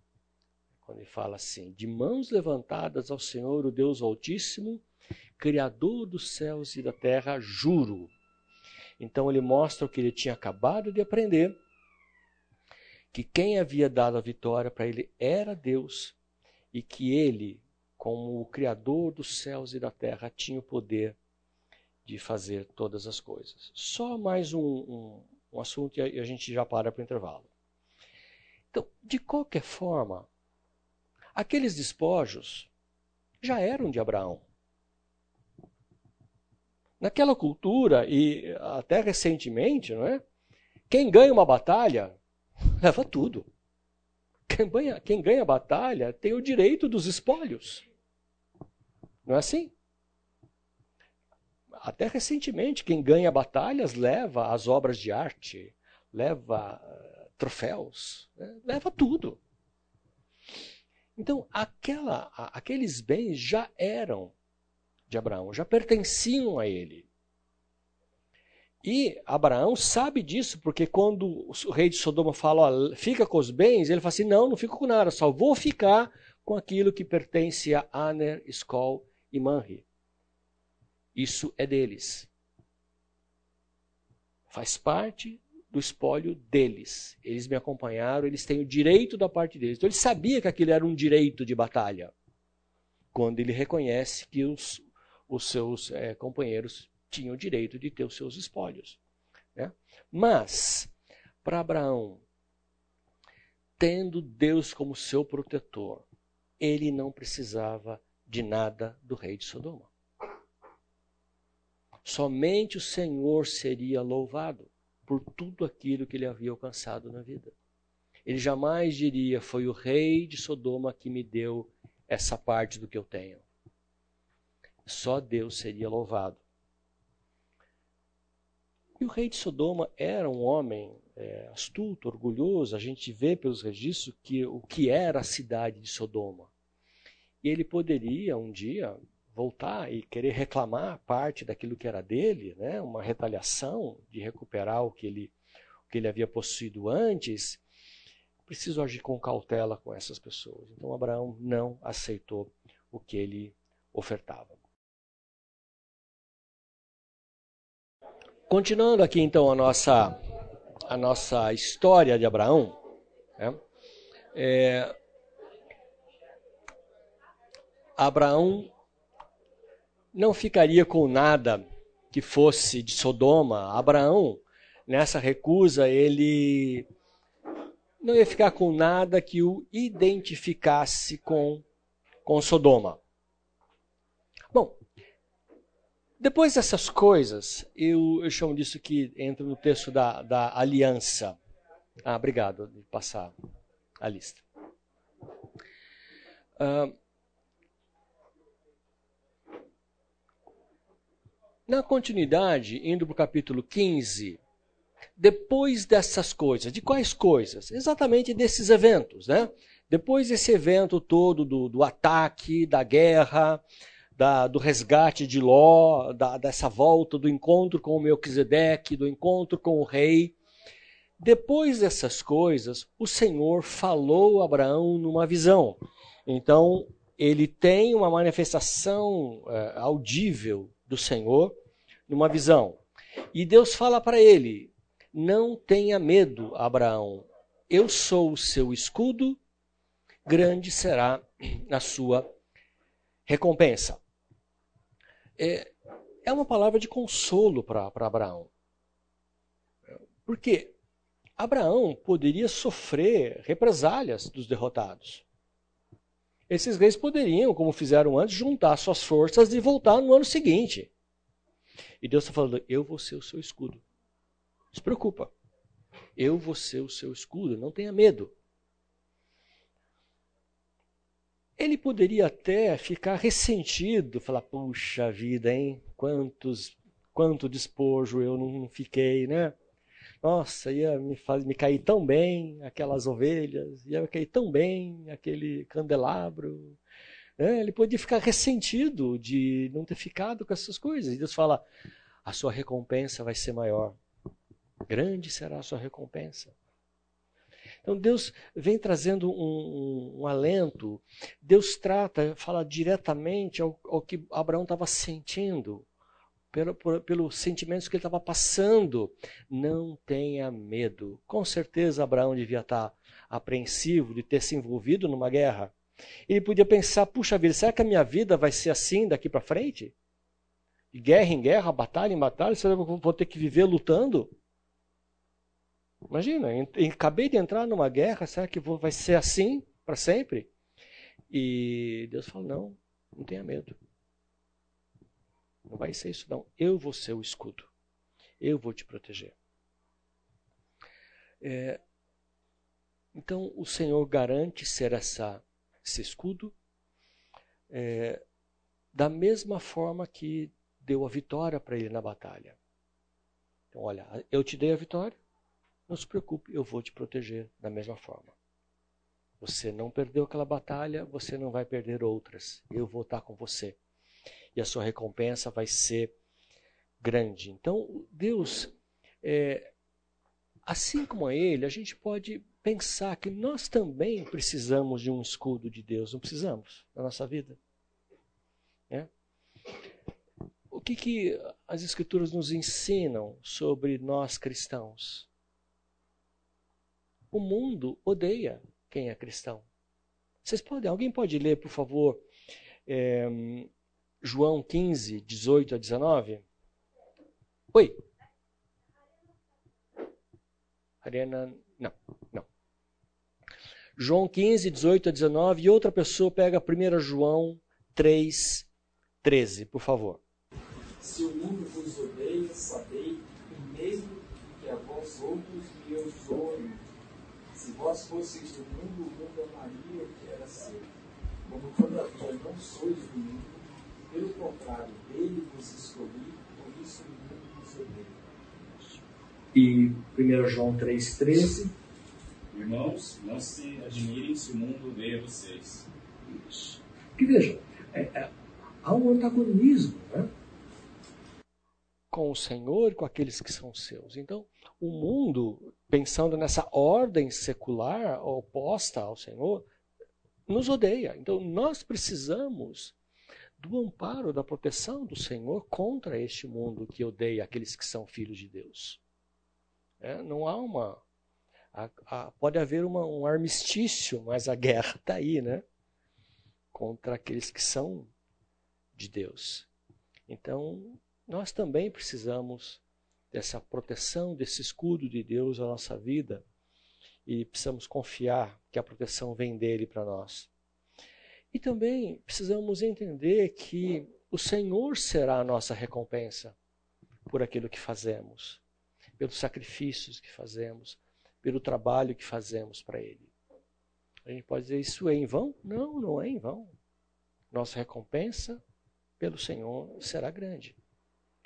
Quando ele fala assim: De mãos levantadas ao Senhor, o Deus Altíssimo, Criador dos céus e da terra, juro. Então ele mostra o que ele tinha acabado de aprender: que quem havia dado a vitória para ele era Deus e que ele, como o Criador dos céus e da terra, tinha o poder de fazer todas as coisas. Só mais um, um, um assunto e a gente já para para o intervalo. Então, de qualquer forma, aqueles despojos já eram de Abraão. Naquela cultura, e até recentemente, não é? Quem ganha uma batalha leva tudo. Quem ganha, quem ganha a batalha tem o direito dos espólios. Não é assim? Até recentemente, quem ganha batalhas leva as obras de arte, leva uh, troféus, né? leva tudo. Então, aquela, aqueles bens já eram de Abraão, já pertenciam a ele. E Abraão sabe disso, porque quando o rei de Sodoma fala, fica com os bens, ele fala assim: não, não fico com nada, só vou ficar com aquilo que pertence a Aner, Skol e Manri. Isso é deles. Faz parte do espólio deles. Eles me acompanharam, eles têm o direito da parte deles. Então ele sabia que aquilo era um direito de batalha. Quando ele reconhece que os, os seus é, companheiros tinham o direito de ter os seus espólios. Né? Mas, para Abraão, tendo Deus como seu protetor, ele não precisava de nada do rei de Sodoma. Somente o Senhor seria louvado por tudo aquilo que ele havia alcançado na vida. Ele jamais diria: Foi o rei de Sodoma que me deu essa parte do que eu tenho. Só Deus seria louvado. E o rei de Sodoma era um homem é, astuto, orgulhoso. A gente vê pelos registros que o que era a cidade de Sodoma. E ele poderia um dia voltar e querer reclamar parte daquilo que era dele, né? uma retaliação de recuperar o que ele, o que ele havia possuído antes. Preciso agir com cautela com essas pessoas. Então Abraão não aceitou o que ele ofertava. Continuando aqui então a nossa, a nossa história de Abraão, né? é, Abraão não ficaria com nada que fosse de Sodoma. Abraão, nessa recusa, ele não ia ficar com nada que o identificasse com, com Sodoma. Bom, depois dessas coisas, eu, eu chamo disso que entra no texto da, da aliança. Ah, obrigado de passar a lista. Uh, na continuidade, indo para o capítulo 15, depois dessas coisas, de quais coisas? Exatamente desses eventos, né? Depois desse evento todo do, do ataque, da guerra, da, do resgate de Ló, da, dessa volta, do encontro com o Melquisedeque, do encontro com o rei. Depois dessas coisas, o Senhor falou a Abraão numa visão. Então, ele tem uma manifestação é, audível do Senhor numa visão. E Deus fala para ele: Não tenha medo, Abraão. Eu sou o seu escudo, grande será a sua recompensa é, é uma palavra de consolo para Abraão. Porque Abraão poderia sofrer represálias dos derrotados. Esses reis poderiam, como fizeram antes, juntar suas forças e voltar no ano seguinte. E Deus está falando: Eu vou ser o seu escudo. Não se preocupa. Eu vou ser o seu escudo. Não tenha medo. Ele poderia até ficar ressentido, falar: puxa vida, hein? Quantos, quanto despojo eu não fiquei, né? Nossa, ia me, faz, me cair tão bem aquelas ovelhas, ia me cair tão bem aquele candelabro. Né? Ele podia ficar ressentido de não ter ficado com essas coisas. E Deus fala: a sua recompensa vai ser maior. Grande será a sua recompensa. Então Deus vem trazendo um, um, um alento, Deus trata, fala diretamente ao, ao que Abraão estava sentindo, pelo, por, pelos sentimentos que ele estava passando. Não tenha medo. Com certeza Abraão devia estar apreensivo de ter se envolvido numa guerra. Ele podia pensar: puxa vida, será que a minha vida vai ser assim daqui para frente? De guerra em guerra, batalha em batalha, será que eu vou ter que viver lutando? Imagina, acabei de entrar numa guerra, será que vai ser assim para sempre? E Deus falou: não, não tenha medo. Não vai ser isso, não. Eu vou ser o escudo. Eu vou te proteger. É, Então o Senhor garante ser essa, esse escudo, é, da mesma forma que deu a vitória para ele na batalha. Então, olha, eu te dei a vitória, não se preocupe, eu vou te proteger da mesma forma. Você não perdeu aquela batalha, você não vai perder outras. Eu vou estar com você. E a sua recompensa vai ser grande. Então, Deus, é, assim como a Ele, a gente pode pensar que nós também precisamos de um escudo de Deus, não precisamos na nossa vida? É? O que, que as Escrituras nos ensinam sobre nós cristãos? O mundo odeia quem é cristão. Vocês podem, alguém pode ler, por favor, é, João 15, 18 a 19? Oi. Ariana, não, não. João 15, 18 a 19, e outra pessoa pega 1 João 3, 13, por favor. Se o mundo vos odeia, sabei que mesmo que a vós outros me odiam. Se vós fosseis do mundo, o mundo amaria o que era seu. Como todavia não sois do mundo, pelo contrário, dele vos escolhi, por isso o mundo vos odeia. E 1 João 3,13. Irmãos, não se admirem se o mundo odeia vocês. Isso. Que veja, é, é, há um antagonismo né? com o Senhor e com aqueles que são seus. Então, o mundo, pensando nessa ordem secular oposta ao Senhor, nos odeia. Então, nós precisamos do amparo, da proteção do Senhor contra este mundo que odeia aqueles que são filhos de Deus. É, não há uma. A, a, pode haver uma, um armistício, mas a guerra está aí, né? Contra aqueles que são de Deus. Então, nós também precisamos dessa proteção, desse escudo de Deus na nossa vida e precisamos confiar que a proteção vem dele para nós. E também precisamos entender que o Senhor será a nossa recompensa por aquilo que fazemos pelos sacrifícios que fazemos, pelo trabalho que fazemos para Ele. A gente pode dizer, isso é em vão? Não, não é em vão. Nossa recompensa pelo Senhor será grande.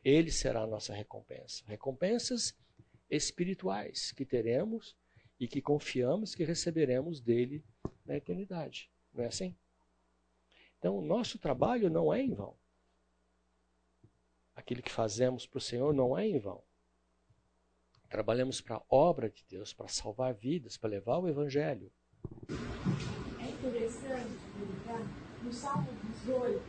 Ele será a nossa recompensa. Recompensas espirituais que teremos e que confiamos que receberemos dele na eternidade. Não é assim? Então, o nosso trabalho não é em vão. Aquilo que fazemos para o Senhor não é em vão. Trabalhamos para a obra de Deus, para salvar vidas, para levar o Evangelho. É interessante verificar no Salmo 18,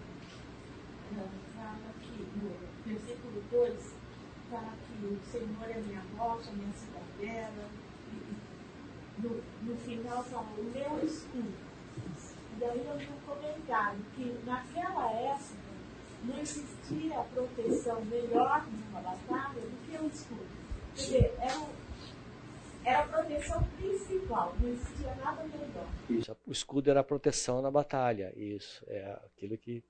fala que, no versículo 2, fala que o Senhor é minha rocha, minha cidadela. No, no final fala o meu escudo. Daí eu vi um comentário que naquela época não existia proteção melhor numa batalha do que o escudo. Quer dizer, era, era a proteção principal, não existia nada melhor. Isso, o escudo era a proteção na batalha, isso, é aquilo que,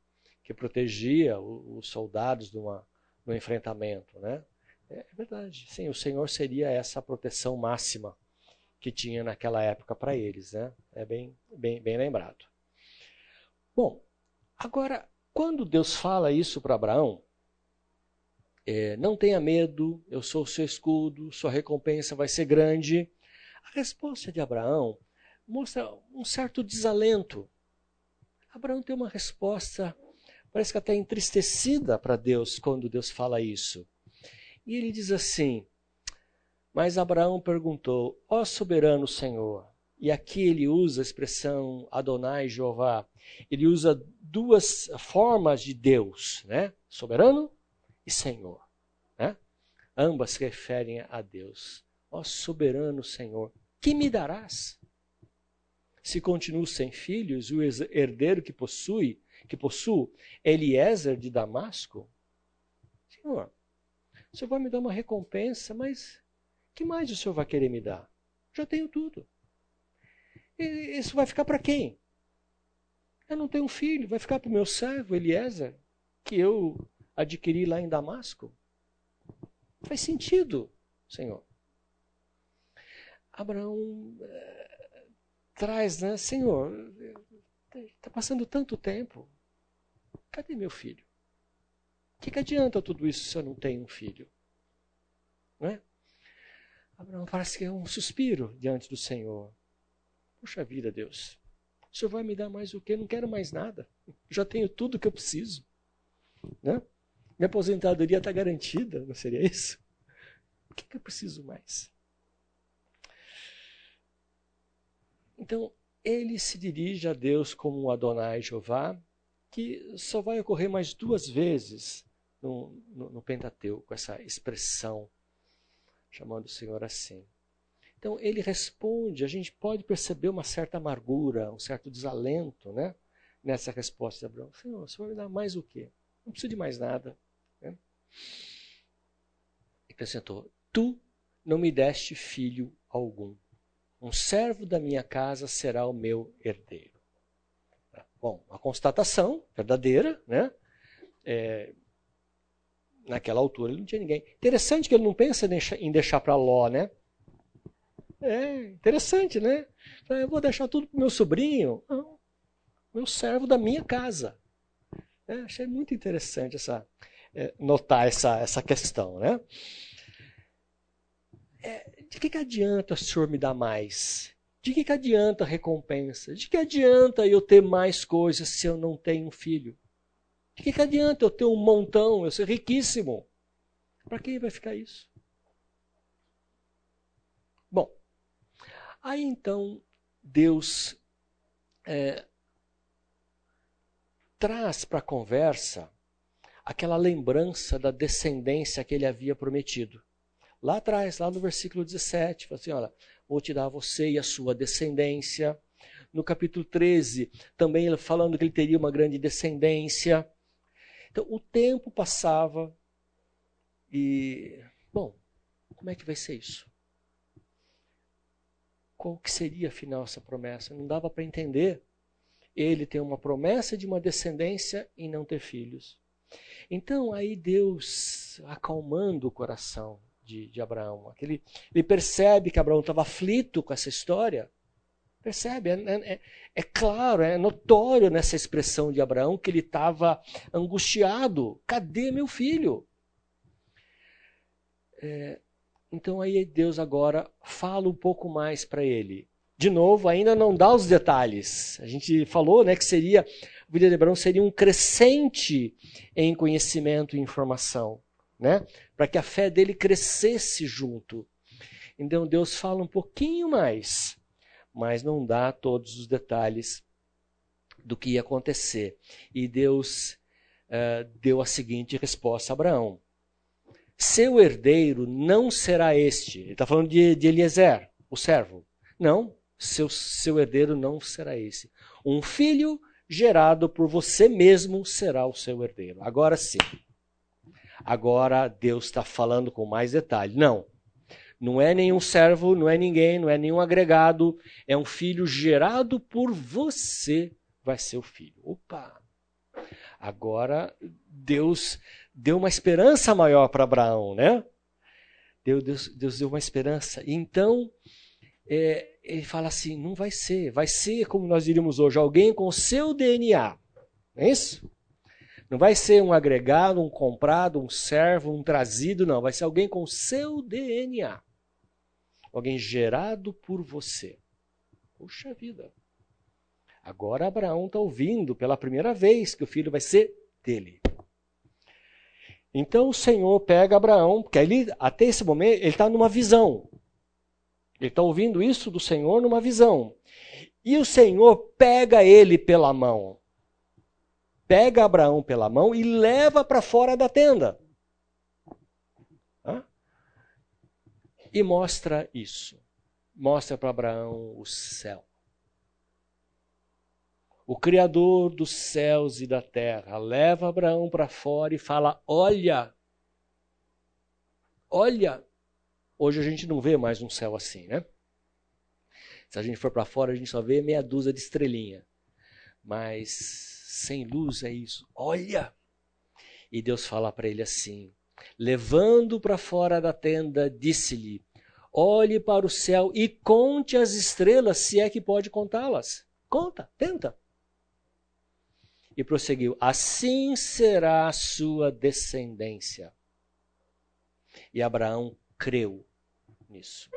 que protegia os soldados numa, no enfrentamento, né? É, é verdade, sim, o Senhor seria essa proteção máxima que tinha naquela época para eles, né? É bem, bem, bem lembrado. Bom, agora, quando Deus fala isso para Abraão, é, não tenha medo, eu sou o seu escudo, sua recompensa vai ser grande. A resposta de Abraão mostra um certo desalento. Abraão tem uma resposta, parece que até entristecida para Deus quando Deus fala isso. E ele diz assim: Mas Abraão perguntou, ó soberano Senhor, e aqui ele usa a expressão Adonai Jeová. Ele usa duas formas de Deus, né? Soberano e Senhor. Né? Ambas referem a Deus. Ó soberano Senhor, que me darás? Se continuo sem filhos, o herdeiro que possui, que possuo, Eliezer de Damasco? Senhor, o Senhor vai me dar uma recompensa, mas que mais o Senhor vai querer me dar? Já tenho tudo. Isso vai ficar para quem? Eu não tenho um filho, vai ficar para o meu servo Eliezer, que eu adquiri lá em Damasco? Faz sentido, Senhor. Abraão eh, traz, né? Senhor, está passando tanto tempo. Cadê meu filho? O que, que adianta tudo isso se eu não tenho um filho? Não é? Abraão parece que é um suspiro diante do Senhor. Puxa vida, Deus. O Senhor vai me dar mais o quê? Não quero mais nada. já tenho tudo que eu preciso. Né? Minha aposentadoria está garantida, não seria isso? O que, que eu preciso mais? Então, ele se dirige a Deus como um Adonai Jeová, que só vai ocorrer mais duas vezes no, no, no Pentateuco, essa expressão, chamando o Senhor assim. Então, ele responde, a gente pode perceber uma certa amargura, um certo desalento né, nessa resposta de Abraão. Senhor, você vai me dar mais o quê? Não preciso de mais nada. Né? E acrescentou: Tu não me deste filho algum um servo da minha casa será o meu herdeiro. Bom, a constatação verdadeira, né? É, naquela altura ele não tinha ninguém. Interessante que ele não pensa em deixar para Ló, né? É interessante, né? Eu vou deixar tudo para meu sobrinho. Não, meu servo da minha casa. É, achei muito interessante essa, é, notar essa, essa questão, né? É, de que, que adianta o Senhor me dar mais? De que, que adianta a recompensa? De que adianta eu ter mais coisas se eu não tenho um filho? De que, que adianta eu ter um montão, eu ser riquíssimo? Para quem vai ficar isso? Bom, aí então Deus é, traz para a conversa aquela lembrança da descendência que ele havia prometido. Lá atrás, lá no versículo 17, fala assim: olha, vou te dar a você e a sua descendência. No capítulo 13, também ele falando que ele teria uma grande descendência. Então, o tempo passava e, bom, como é que vai ser isso? Qual que seria afinal essa promessa? Não dava para entender. Ele tem uma promessa de uma descendência e não ter filhos. Então, aí Deus acalmando o coração, de, de Abraão. Ele, ele percebe que Abraão estava aflito com essa história. Percebe? É, é, é, é, claro, é notório nessa expressão de Abraão que ele estava angustiado. Cadê meu filho? É, então aí Deus agora fala um pouco mais para ele. De novo, ainda não dá os detalhes. A gente falou né, que seria, a vida de Abraão seria um crescente em conhecimento e informação né? Para que a fé dele crescesse junto. Então Deus fala um pouquinho mais, mas não dá todos os detalhes do que ia acontecer. E Deus uh, deu a seguinte resposta a Abraão: Seu herdeiro não será este. Ele está falando de, de Eliezer, o servo. Não, seu, seu herdeiro não será esse. Um filho gerado por você mesmo será o seu herdeiro. Agora sim agora Deus está falando com mais detalhe. Não. Não é nenhum servo, não é ninguém, não é nenhum agregado. É um filho gerado por você, vai ser o filho. Opa! Agora Deus deu uma esperança maior para Abraão, né? Deus, Deus, deu uma esperança. Então, é, ele fala assim: não vai ser, vai ser, como nós diríamos hoje, alguém com seu DNA. Não é isso? Não vai ser um agregado, um comprado, um servo, um trazido, não. Vai ser alguém com seu DNA. Alguém gerado por você. Puxa vida. Agora Abraão está ouvindo pela primeira vez que o filho vai ser dele. Então o Senhor pega Abraão, porque ele, até esse momento ele está numa visão. Ele está ouvindo isso do Senhor numa visão. E o Senhor pega ele pela mão pega Abraão pela mão e leva para fora da tenda. Hã? E mostra isso. Mostra para Abraão o céu. O Criador dos céus e da terra leva Abraão para fora e fala: Olha, olha. Hoje a gente não vê mais um céu assim, né? Se a gente for para fora, a gente só vê meia dúzia de estrelinha. Mas sem luz é isso. Olha! E Deus fala para ele assim: levando para fora da tenda, disse-lhe: olhe para o céu e conte as estrelas, se é que pode contá-las. Conta, tenta. E prosseguiu: Assim será a sua descendência. E Abraão creu nisso.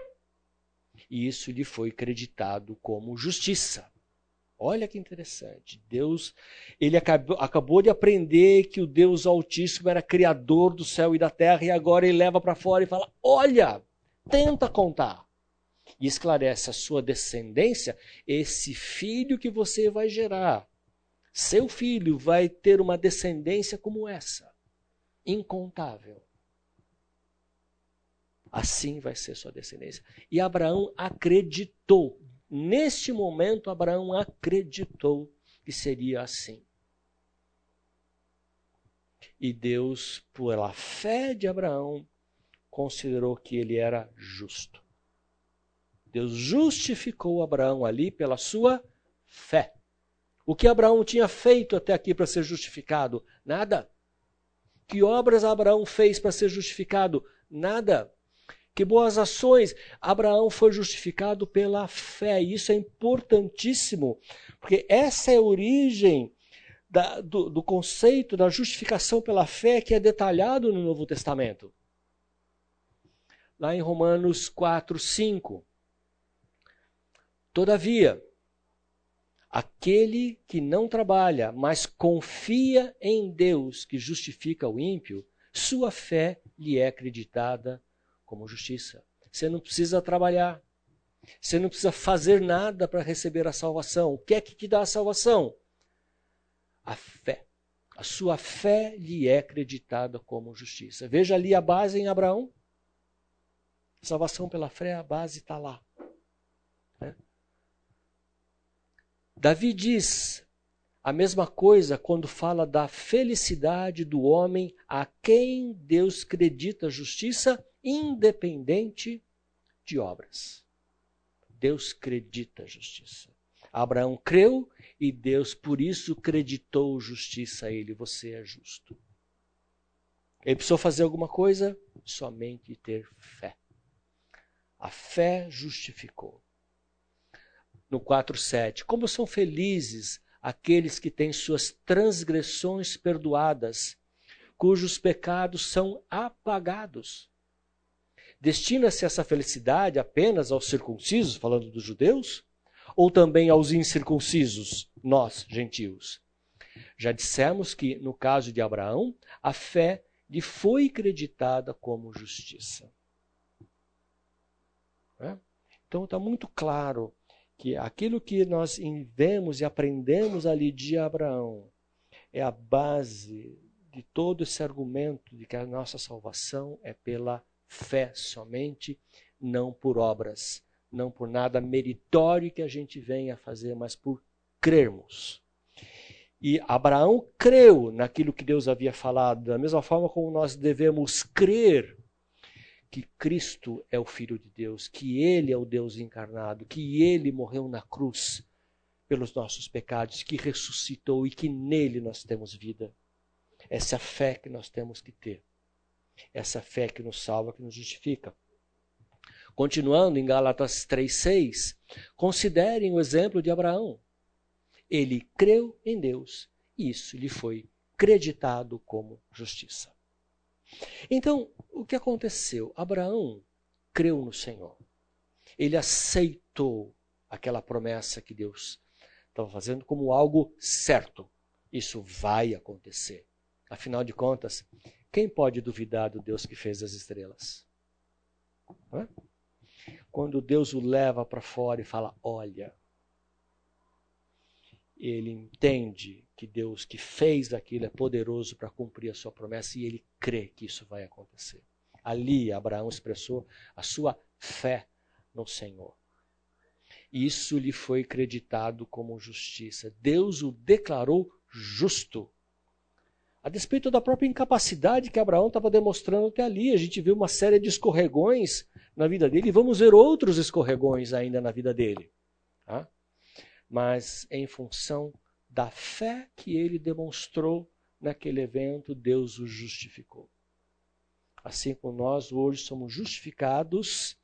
E isso lhe foi creditado como justiça. Olha que interessante. Deus, ele acabou, acabou, de aprender que o Deus Altíssimo era criador do céu e da terra e agora ele leva para fora e fala: "Olha, tenta contar". E esclarece a sua descendência, esse filho que você vai gerar. Seu filho vai ter uma descendência como essa, incontável. Assim vai ser sua descendência. E Abraão acreditou. Neste momento, Abraão acreditou que seria assim. E Deus, pela fé de Abraão, considerou que ele era justo. Deus justificou Abraão ali pela sua fé. O que Abraão tinha feito até aqui para ser justificado? Nada. Que obras Abraão fez para ser justificado? Nada que boas ações. Abraão foi justificado pela fé. Isso é importantíssimo, porque essa é a origem da, do, do conceito da justificação pela fé que é detalhado no Novo Testamento. Lá em Romanos 4, 5. Todavia, aquele que não trabalha, mas confia em Deus que justifica o ímpio, sua fé lhe é acreditada como justiça. Você não precisa trabalhar. Você não precisa fazer nada para receber a salvação. O que é que te dá a salvação? A fé. A sua fé lhe é acreditada como justiça. Veja ali a base em Abraão. Salvação pela fé, a base está lá. Davi diz a mesma coisa quando fala da felicidade do homem a quem Deus acredita justiça independente de obras. Deus acredita a justiça. Abraão creu e Deus por isso creditou justiça a ele. Você é justo. Ele precisou fazer alguma coisa? Somente ter fé. A fé justificou. No 4:7, como são felizes aqueles que têm suas transgressões perdoadas, cujos pecados são apagados. Destina-se essa felicidade apenas aos circuncisos, falando dos judeus, ou também aos incircuncisos, nós, gentios? Já dissemos que, no caso de Abraão, a fé lhe foi creditada como justiça. É? Então está muito claro que aquilo que nós vemos e aprendemos ali de Abraão é a base de todo esse argumento de que a nossa salvação é pela fé somente, não por obras, não por nada meritório que a gente venha a fazer, mas por crermos. E Abraão creu naquilo que Deus havia falado, da mesma forma como nós devemos crer que Cristo é o Filho de Deus, que Ele é o Deus encarnado, que Ele morreu na cruz pelos nossos pecados, que ressuscitou e que nele nós temos vida. Essa fé que nós temos que ter. Essa fé que nos salva, que nos justifica. Continuando em Gálatas 3,6, considerem o exemplo de Abraão. Ele creu em Deus e isso lhe foi creditado como justiça. Então, o que aconteceu? Abraão creu no Senhor. Ele aceitou aquela promessa que Deus estava fazendo como algo certo. Isso vai acontecer. Afinal de contas, quem pode duvidar do Deus que fez as estrelas? Quando Deus o leva para fora e fala: Olha, ele entende que Deus que fez aquilo é poderoso para cumprir a sua promessa e ele crê que isso vai acontecer. Ali Abraão expressou a sua fé no Senhor. Isso lhe foi creditado como justiça. Deus o declarou justo a despeito da própria incapacidade que Abraão estava demonstrando até ali. A gente viu uma série de escorregões na vida dele e vamos ver outros escorregões ainda na vida dele. Tá? Mas em função da fé que ele demonstrou naquele evento, Deus o justificou. Assim como nós hoje somos justificados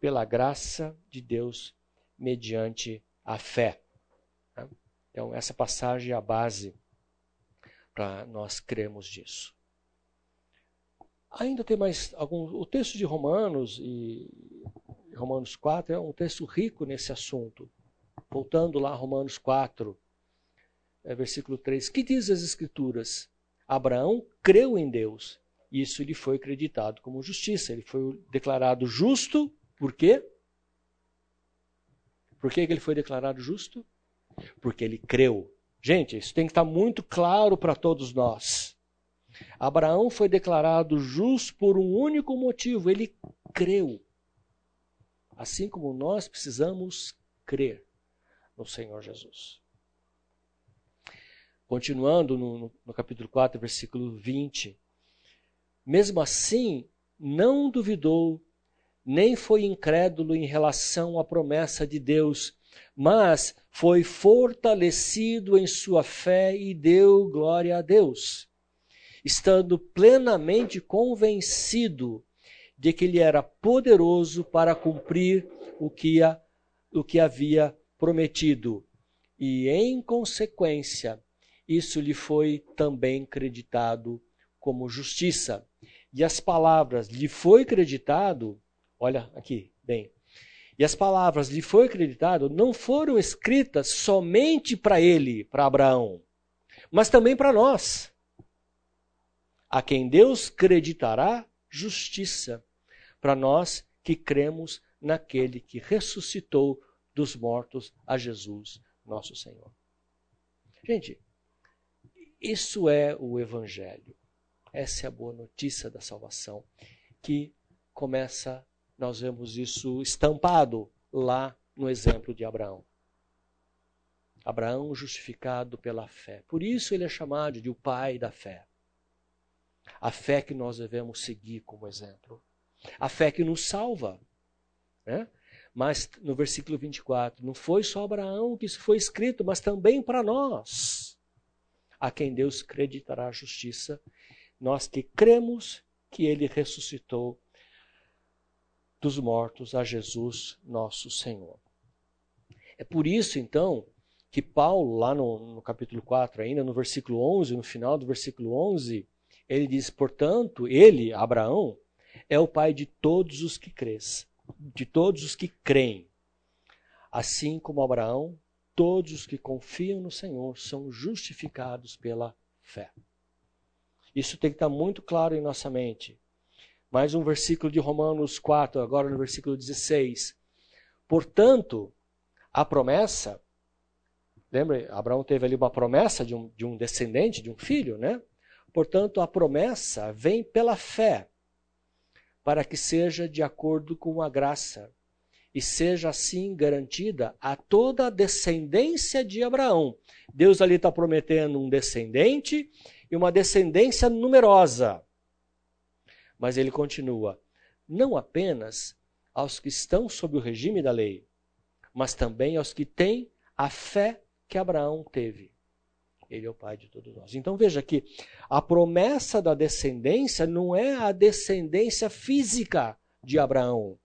pela graça de Deus mediante a fé. Então, essa passagem é a base para nós cremos disso. Ainda tem mais algum. O texto de Romanos e Romanos 4 é um texto rico nesse assunto. Voltando lá Romanos 4, é, versículo 3. Que diz as Escrituras? Abraão creu em Deus. Isso lhe foi acreditado como justiça. Ele foi declarado justo. Por quê? Por que ele foi declarado justo? Porque ele creu. Gente, isso tem que estar muito claro para todos nós. Abraão foi declarado justo por um único motivo: ele creu. Assim como nós precisamos crer no Senhor Jesus. Continuando no, no, capítulo 4, versículo 20. Mesmo assim, não duvidou, nem foi incrédulo em relação à promessa de Deus, mas foi fortalecido em sua fé e deu glória a Deus, estando plenamente convencido de que ele era poderoso para cumprir o que, a, o que havia prometido. E, em consequência, isso lhe foi também creditado como justiça. E as palavras lhe foi creditado, olha aqui, bem. E as palavras lhe foi creditado não foram escritas somente para ele, para Abraão, mas também para nós, a quem Deus creditará justiça, para nós que cremos naquele que ressuscitou dos mortos a Jesus, nosso Senhor. Gente, isso é o Evangelho. Essa é a boa notícia da salvação, que começa, nós vemos isso estampado lá no exemplo de Abraão. Abraão justificado pela fé. Por isso ele é chamado de o pai da fé. A fé que nós devemos seguir como exemplo. A fé que nos salva. Né? Mas no versículo 24, não foi só Abraão que isso foi escrito, mas também para nós a quem Deus creditará a justiça, nós que cremos que ele ressuscitou dos mortos a Jesus, nosso Senhor. É por isso, então, que Paulo, lá no, no, capítulo 4, ainda no versículo 11, no final do versículo 11, ele diz: Portanto, ele, Abraão, é o pai de todos os que crês, de todos os que creem. Assim como Abraão todos os que confiam no Senhor são justificados pela fé. Isso tem que estar muito claro em nossa mente. Mais um versículo de Romanos 4, agora no versículo 16. Portanto, a promessa, lembra, Abraão teve ali uma promessa de um, de um descendente, de um filho, né? Portanto, a promessa vem pela fé, para que seja de acordo com a graça e seja assim garantida a toda a descendência de Abraão. Deus ali está prometendo um descendente e uma descendência numerosa. Mas ele continua: não apenas aos que estão sob o regime da lei, mas também aos que têm a fé que Abraão teve. Ele é o pai de todos nós. Então veja que a promessa da descendência não é a descendência física de Abraão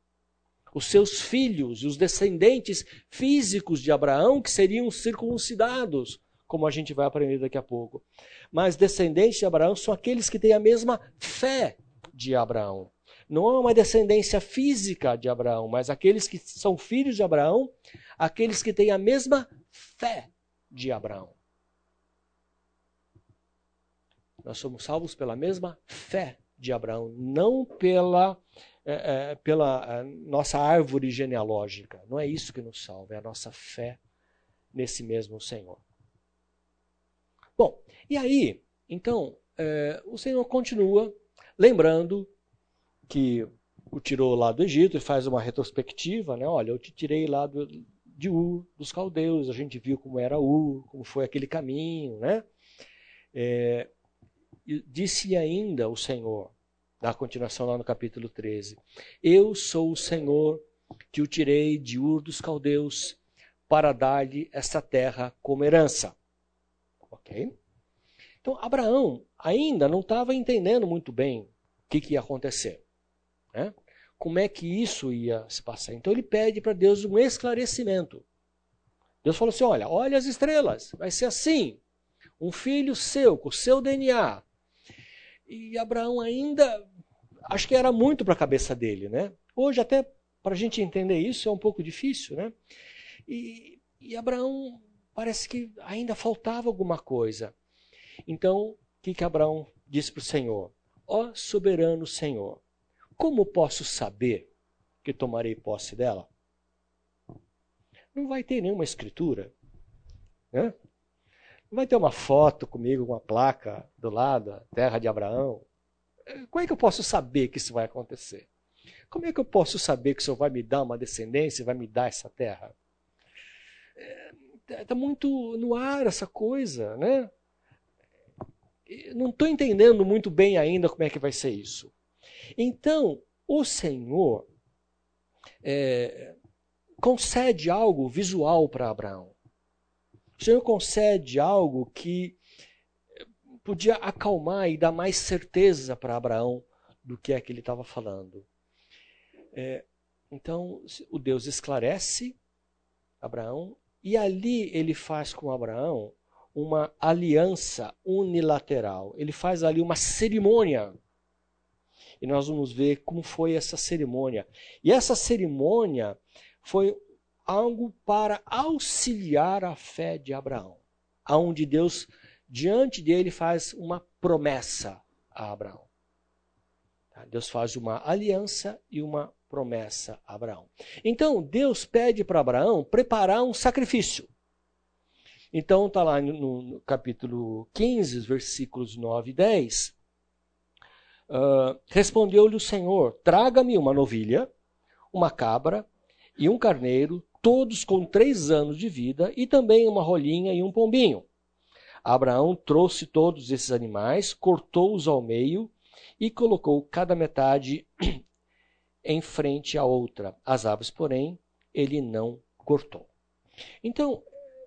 os seus filhos, os descendentes físicos de Abraão, que seriam circuncidados, como a gente vai aprender daqui a pouco. Mas descendentes de Abraão são aqueles que têm a mesma fé de Abraão. Não é uma descendência física de Abraão, mas aqueles que são filhos de Abraão, aqueles que têm a mesma fé de Abraão. Nós somos salvos pela mesma fé de Abraão, não pela é, é, pela nossa árvore genealógica. Não é isso que nos salva, é a nossa fé nesse mesmo Senhor. Bom, e aí, então, é, o Senhor continua lembrando que o tirou lá do Egito e faz uma retrospectiva, né? Olha, eu te tirei lá do, de Ur, dos caldeus, a gente viu como era Ur, como foi aquele caminho, né? É, Disse-lhe ainda o Senhor, Dá continuação lá no capítulo 13. Eu sou o Senhor que o tirei de Ur dos Caldeus para dar-lhe esta terra como herança. Ok? Então, Abraão ainda não estava entendendo muito bem o que, que ia acontecer. Né? como é que isso ia se passar. Então ele pede para Deus um esclarecimento. Deus falou assim: olha, olha as estrelas, vai ser assim. Um filho seu, com o seu DNA. E Abraão ainda, acho que era muito para a cabeça dele, né? Hoje até para a gente entender isso é um pouco difícil, né? E, e Abraão parece que ainda faltava alguma coisa. Então, o que, que Abraão disse para o Senhor? Ó soberano Senhor, como posso saber que tomarei posse dela? Não vai ter nenhuma escritura. Né? Vai ter uma foto comigo, uma placa do lado, terra de Abraão. Como é que eu posso saber que isso vai acontecer? Como é que eu posso saber que o Senhor vai me dar uma descendência, vai me dar essa terra? Está é, tá muito no ar essa coisa, né? Não estou entendendo muito bem ainda como é que vai ser isso. Então, o Senhor é, concede algo visual para Abraão. O Senhor concede algo que podia acalmar e dar mais certeza para Abraão do que é que ele estava falando. É, então, o Deus esclarece Abraão e ali ele faz com Abraão uma aliança unilateral. Ele faz ali uma cerimônia. E nós vamos ver como foi essa cerimônia. E essa cerimônia foi algo para auxiliar a fé de Abraão, aonde Deus diante dele faz uma promessa a Abraão. Tá? Deus faz uma aliança e uma promessa a Abraão. Então Deus pede para Abraão preparar um sacrifício. Então está lá no, no, capítulo 15, versículos 9 e 10. Uh, Respondeu-lhe o Senhor: Traga-me uma novilha, uma cabra e um carneiro, todos com três anos de vida, e também uma rolinha e um pombinho. Abraão trouxe todos esses animais, cortou-os ao meio e colocou cada metade em frente à outra. As aves, porém, ele não cortou. Então,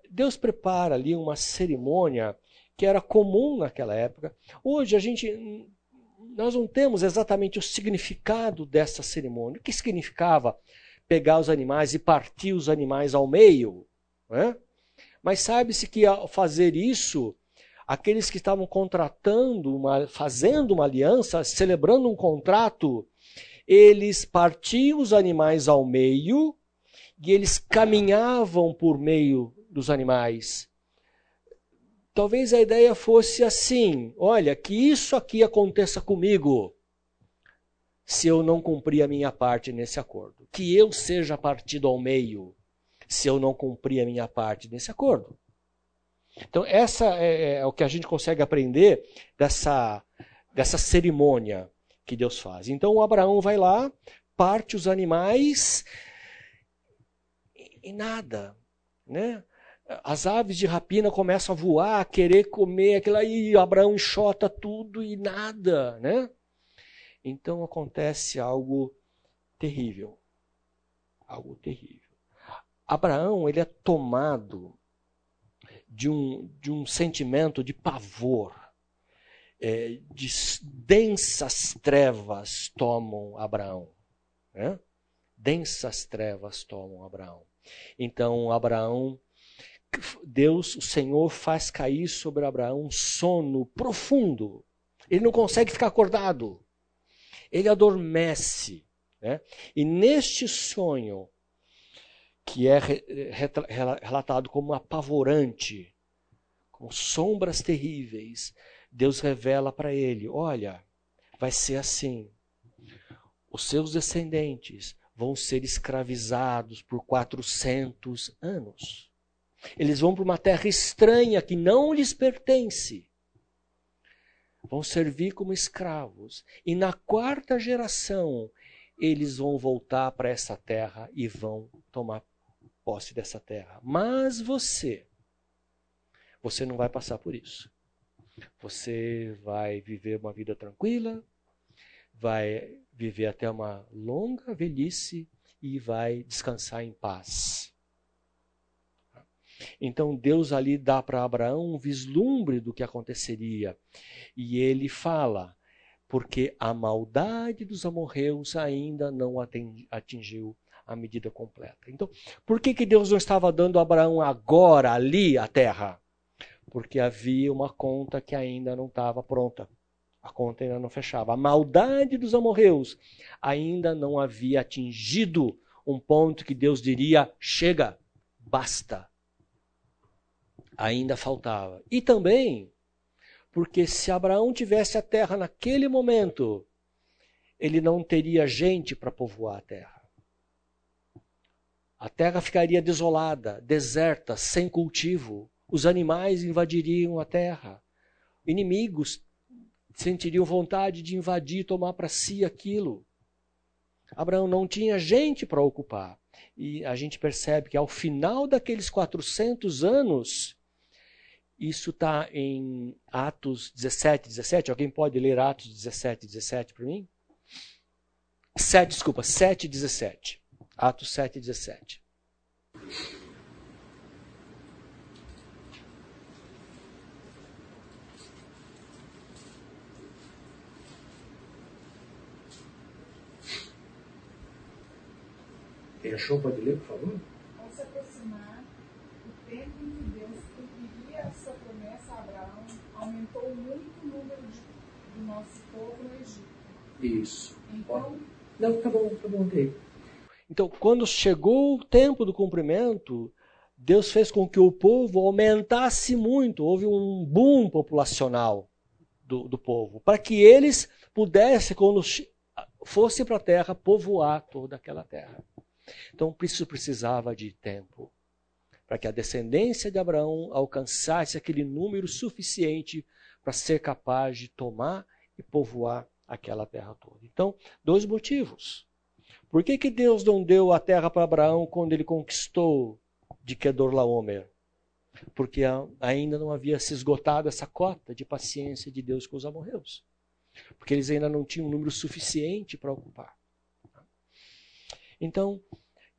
Deus prepara ali uma cerimônia que era comum naquela época. Hoje a gente nós não temos exatamente o significado dessa cerimônia. O que significava pegar os animais e partir os animais ao meio. Né? Mas sabe-se que ao fazer isso, aqueles que estavam contratando, uma, fazendo uma aliança, celebrando um contrato, eles partiam os animais ao meio e eles caminhavam por meio dos animais. Talvez a ideia fosse assim: olha, que isso aqui aconteça comigo se eu não cumprir a minha parte nesse acordo. Que eu seja partido ao meio se eu não cumprir a minha parte nesse acordo. Então, essa é, é, é o que a gente consegue aprender dessa, dessa cerimônia que Deus faz. Então, Abraão vai lá, parte os animais e, e nada. Né? As aves de rapina começam a voar, a querer comer aquilo aí, Abraão enxota tudo e nada. Né? Então acontece algo terrível. Algo terrível. Abraão, ele é tomado de um, de um sentimento de pavor, é, de densas trevas tomam Abraão. Né? Densas trevas tomam Abraão. Então, Abraão, Deus, o Senhor, faz cair sobre Abraão um sono profundo. Ele não consegue ficar acordado ele adormece. Né? E neste sonho, que é relatado como apavorante, com sombras terríveis, Deus revela para ele: olha, vai ser assim. Os seus descendentes vão ser escravizados por 400 anos. Eles vão para uma terra estranha que não lhes pertence vão servir como escravos. E na quarta geração, eles vão voltar para essa terra e vão tomar posse dessa terra. Mas você, você não vai passar por isso. Você vai viver uma vida tranquila, vai viver até uma longa velhice e vai descansar em paz. Então Deus ali dá para Abraão um vislumbre do que aconteceria. E ele fala: porque a maldade dos amorreus ainda não atingiu a medida completa. Então, por que, que Deus não estava dando a Abraão agora, ali, a terra? Porque havia uma conta que ainda não estava pronta. A conta ainda não fechava. A maldade dos amorreus ainda não havia atingido um ponto que Deus diria: chega, basta. Ainda faltava. E também porque se Abraão tivesse a terra naquele momento, ele não teria gente para povoar a terra. A terra ficaria desolada, deserta, sem cultivo. Os animais invadiriam a terra. Inimigos sentiriam vontade de invadir tomar para si aquilo. Abraão não tinha gente para ocupar. E a gente percebe que ao final daqueles 400 anos, isso está em Atos 17, 17. Alguém pode ler Atos 17, 17 para mim? 7, desculpa, 7, 17. Atos 7, 17. Quem achou pode ler, por favor? Ao se aproximar o tempo em que Deus cumpriria a sua promessa a Abraão, aumentou muito o número de, do nosso povo no Egito. Isso. Então, Não, tá bom, tá bom, ok. Então, quando chegou o tempo do cumprimento, Deus fez com que o povo aumentasse muito, houve um boom populacional do, do povo, para que eles pudessem, quando fossem para a terra, povoar toda aquela terra. Então, isso precisava de tempo para que a descendência de Abraão alcançasse aquele número suficiente para ser capaz de tomar e povoar aquela terra toda. Então, dois motivos. Por que, que Deus não deu a terra para Abraão quando ele conquistou de Kedorlaomer? Porque ainda não havia se esgotado essa cota de paciência de Deus com os amorreus. Porque eles ainda não tinham um número suficiente para ocupar. Então,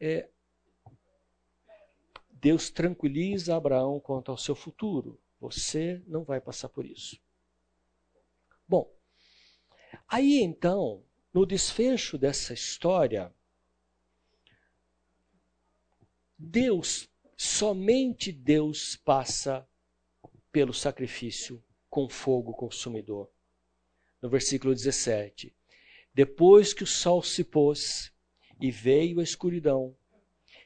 é, Deus tranquiliza Abraão quanto ao seu futuro. Você não vai passar por isso. Aí então, no desfecho dessa história, Deus, somente Deus passa pelo sacrifício com fogo consumidor. No versículo 17: Depois que o sol se pôs e veio a escuridão,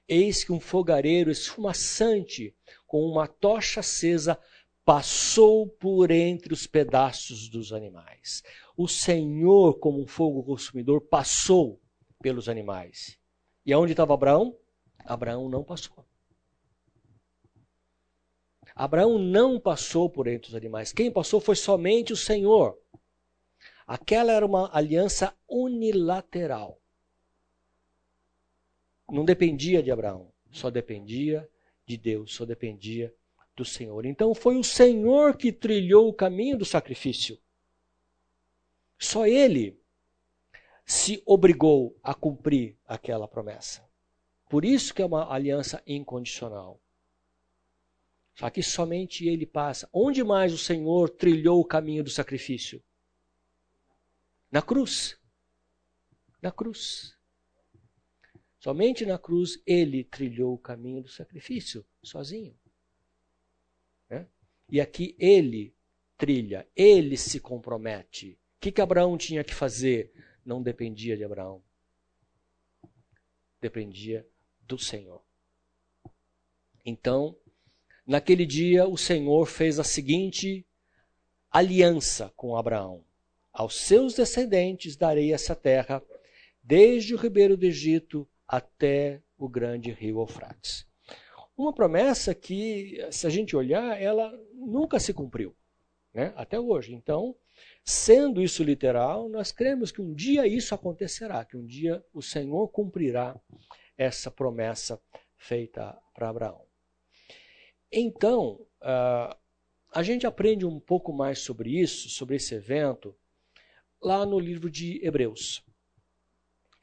eis que um fogareiro esfumaçante com uma tocha acesa passou por entre os pedaços dos animais. O Senhor, como um fogo consumidor, passou pelos animais. E aonde estava Abraão? Abraão não passou. Abraão não passou por entre os animais. Quem passou foi somente o Senhor. Aquela era uma aliança unilateral. Não dependia de Abraão, só dependia de Deus, só dependia do Senhor. Então foi o Senhor que trilhou o caminho do sacrifício. Só ele se obrigou a cumprir aquela promessa. Por isso que é uma aliança incondicional. Só que somente ele passa. Onde mais o Senhor trilhou o caminho do sacrifício? Na cruz. Na cruz. Somente na cruz ele trilhou o caminho do sacrifício, sozinho. Né? E aqui ele trilha, ele se compromete. O que, que Abraão tinha que fazer? Não dependia de Abraão. Dependia do Senhor. Então, naquele dia, o Senhor fez a seguinte aliança com Abraão: Aos seus descendentes darei essa terra, desde o ribeiro do Egito até o grande rio Eufrates. Uma promessa que, se a gente olhar, ela nunca se cumpriu, né? até hoje. Então, sendo isso literal, nós cremos que um dia isso acontecerá, que um dia o Senhor cumprirá essa promessa feita para Abraão. Então, uh, a gente aprende um pouco mais sobre isso, sobre esse evento, lá no livro de Hebreus.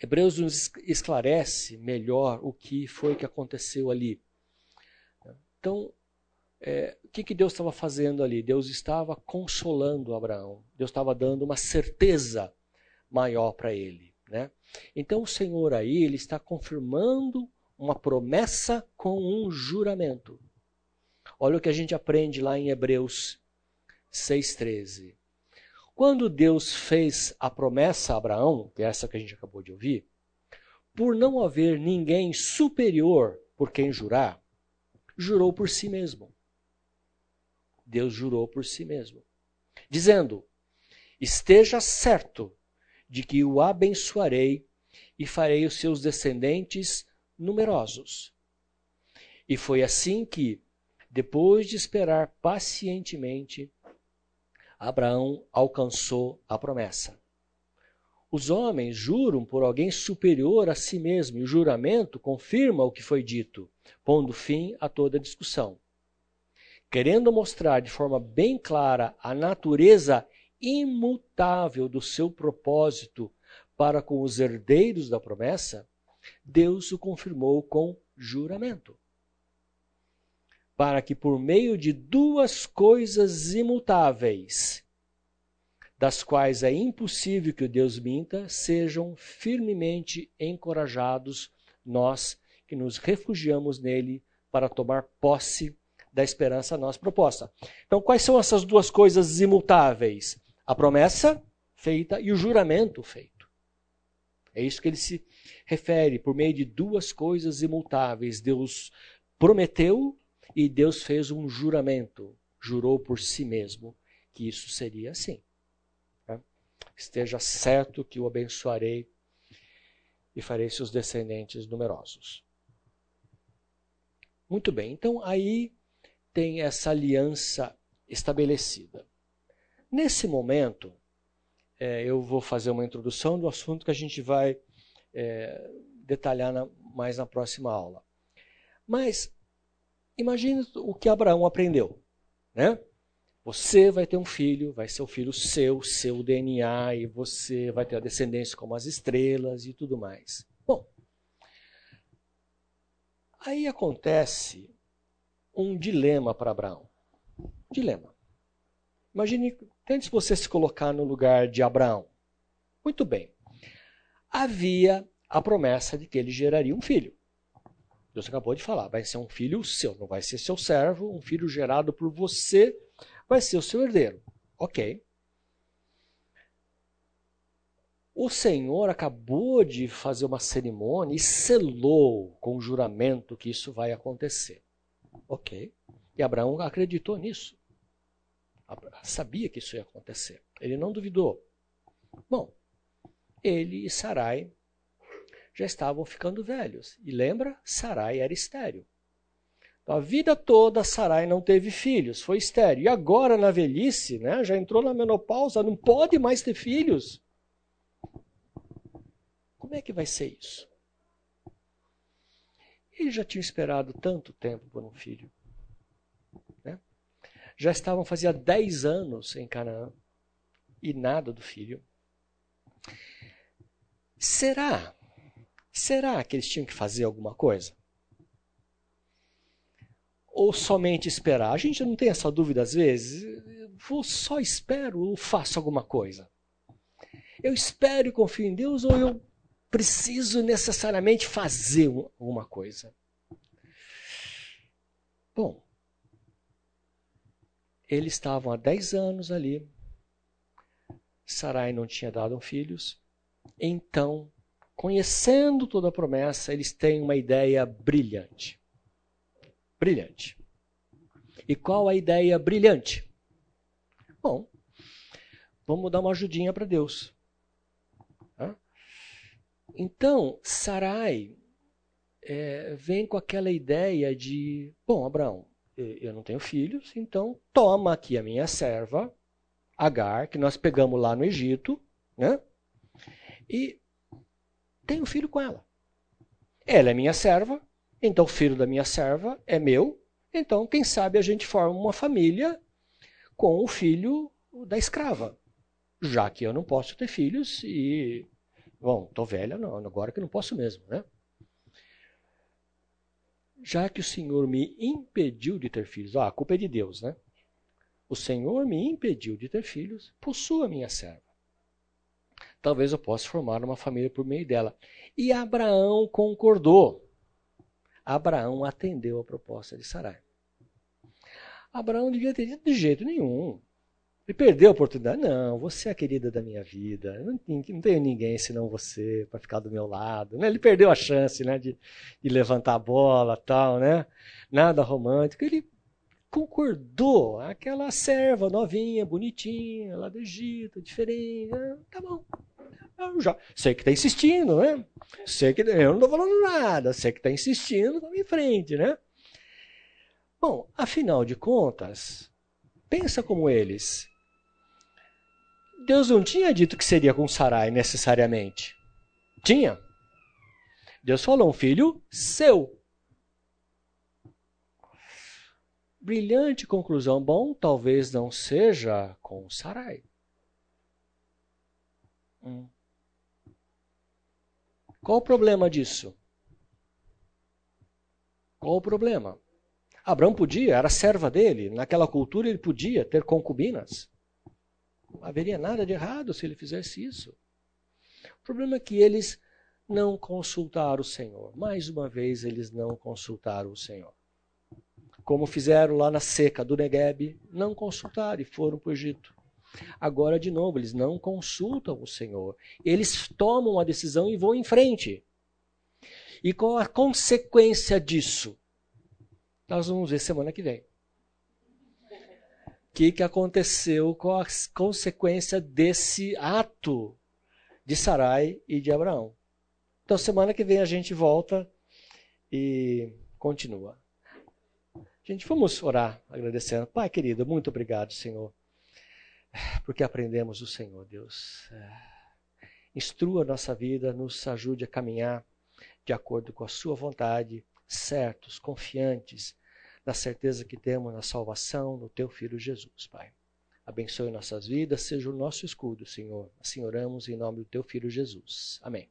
Hebreus nos esclarece melhor o que foi que aconteceu ali. Então, é, o que, que Deus estava fazendo ali? Deus estava consolando Abraão. Deus estava dando uma certeza maior para ele. Né? Então o Senhor aí ele está confirmando uma promessa com um juramento. Olha o que a gente aprende lá em Hebreus 6,13. Quando Deus fez a promessa a Abraão, que é essa que a gente acabou de ouvir, por não haver ninguém superior por quem jurar, jurou por si mesmo. Deus jurou por si mesmo, dizendo: Esteja certo de que o abençoarei e farei os seus descendentes numerosos. E foi assim que, depois de esperar pacientemente, Abraão alcançou a promessa. Os homens juram por alguém superior a si mesmo, e o juramento confirma o que foi dito, pondo fim a toda discussão. Querendo mostrar de forma bem clara a natureza imutável do seu propósito para com os herdeiros da promessa, Deus o confirmou com juramento. Para que por meio de duas coisas imutáveis, das quais é impossível que o Deus minta, sejam firmemente encorajados nós que nos refugiamos nele para tomar posse da esperança a nós proposta. Então, quais são essas duas coisas imutáveis? A promessa feita e o juramento feito. É isso que ele se refere por meio de duas coisas imutáveis. Deus prometeu e Deus fez um juramento, jurou por si mesmo que isso seria assim. Né? Esteja certo que o abençoarei e farei seus descendentes numerosos. Muito bem, então aí tem essa aliança estabelecida. Nesse momento, é, eu vou fazer uma introdução do assunto que a gente vai é, detalhar na, mais na próxima aula. Mas imagine o que Abraão aprendeu, né? Você vai ter um filho, vai ser o filho seu, seu DNA, e você vai ter a descendência como as estrelas e tudo mais. Bom, aí acontece um dilema para Abraão. Dilema. Imagine, tente você se colocar no lugar de Abraão. Muito bem. Havia a promessa de que ele geraria um filho. Deus acabou de falar, vai ser um filho seu, não vai ser seu servo, um filho gerado por você vai ser o seu herdeiro. Ok. O Senhor acabou de fazer uma cerimônia e selou com o juramento que isso vai acontecer. Ok. E Abraão acreditou nisso sabia que isso ia acontecer. Ele não duvidou. Bom, ele e Sarai já estavam ficando velhos. E lembra? Sarai era estéreo. Então, a vida toda Sarai não teve filhos, foi estéreo. E agora, na velhice, né, já entrou na menopausa, não pode mais ter filhos. Como é que vai ser isso? Ele já tinha esperado tanto tempo por um filho já estavam fazia 10 anos em Canaã e nada do filho. Será? Será que eles tinham que fazer alguma coisa? Ou somente esperar? A gente não tem essa dúvida às vezes. Vou só espero ou faço alguma coisa? Eu espero e confio em Deus ou eu preciso necessariamente fazer alguma coisa? Bom, eles estavam há 10 anos ali. Sarai não tinha dado filhos. Então, conhecendo toda a promessa, eles têm uma ideia brilhante. Brilhante. E qual a ideia brilhante? Bom, vamos dar uma ajudinha para Deus. Então, Sarai é, vem com aquela ideia de: bom, Abraão, eu não tenho filhos, então toma aqui a minha serva, Agar, que nós pegamos lá no Egito, né? E tenho filho com ela. Ela é minha serva, então o filho da minha serva é meu, então quem sabe a gente forma uma família com o filho da escrava. Já que eu não posso ter filhos e. Bom, tô velha, não, agora que não posso mesmo, né? já que o Senhor me impediu de ter filhos, ah, a culpa é de Deus, né? O Senhor me impediu de ter filhos, possua minha serva. Talvez eu possa formar uma família por meio dela. E Abraão concordou. Abraão atendeu a proposta de Sarai. Abraão devia ter dito de jeito nenhum. Ele perdeu a oportunidade. Não, você é a querida da minha vida. Não, não tenho ninguém senão você para ficar do meu lado. Né? Ele perdeu a chance né, de, de levantar a bola tal, né? Nada romântico. Ele concordou. Aquela serva novinha, bonitinha, lá do Egito, diferente. Ah, tá bom. Eu já sei que está insistindo, né? Sei que eu não estou falando nada. Sei que está insistindo, vamos em frente, né? Bom, afinal de contas, pensa como eles. Deus não tinha dito que seria com Sarai necessariamente. Tinha. Deus falou um filho seu. Brilhante conclusão. Bom, talvez não seja com Sarai. Hum. Qual o problema disso? Qual o problema? Abraão podia, era serva dele, naquela cultura ele podia ter concubinas. Haveria nada de errado se ele fizesse isso. O problema é que eles não consultaram o Senhor. Mais uma vez, eles não consultaram o Senhor. Como fizeram lá na seca do Negueb, não consultaram e foram para o Egito. Agora, de novo, eles não consultam o Senhor. Eles tomam a decisão e vão em frente. E qual a consequência disso? Nós vamos ver semana que vem. O que, que aconteceu com a consequência desse ato de Sarai e de Abraão? Então, semana que vem a gente volta e continua. Gente, vamos orar agradecendo. Pai querido, muito obrigado, Senhor porque aprendemos do Senhor, Deus. É, instrua a nossa vida, nos ajude a caminhar de acordo com a Sua vontade, certos, confiantes, na certeza que temos na salvação no Teu Filho Jesus, Pai. Abençoe nossas vidas, seja o nosso escudo, Senhor. Assim oramos em nome do Teu Filho Jesus. Amém.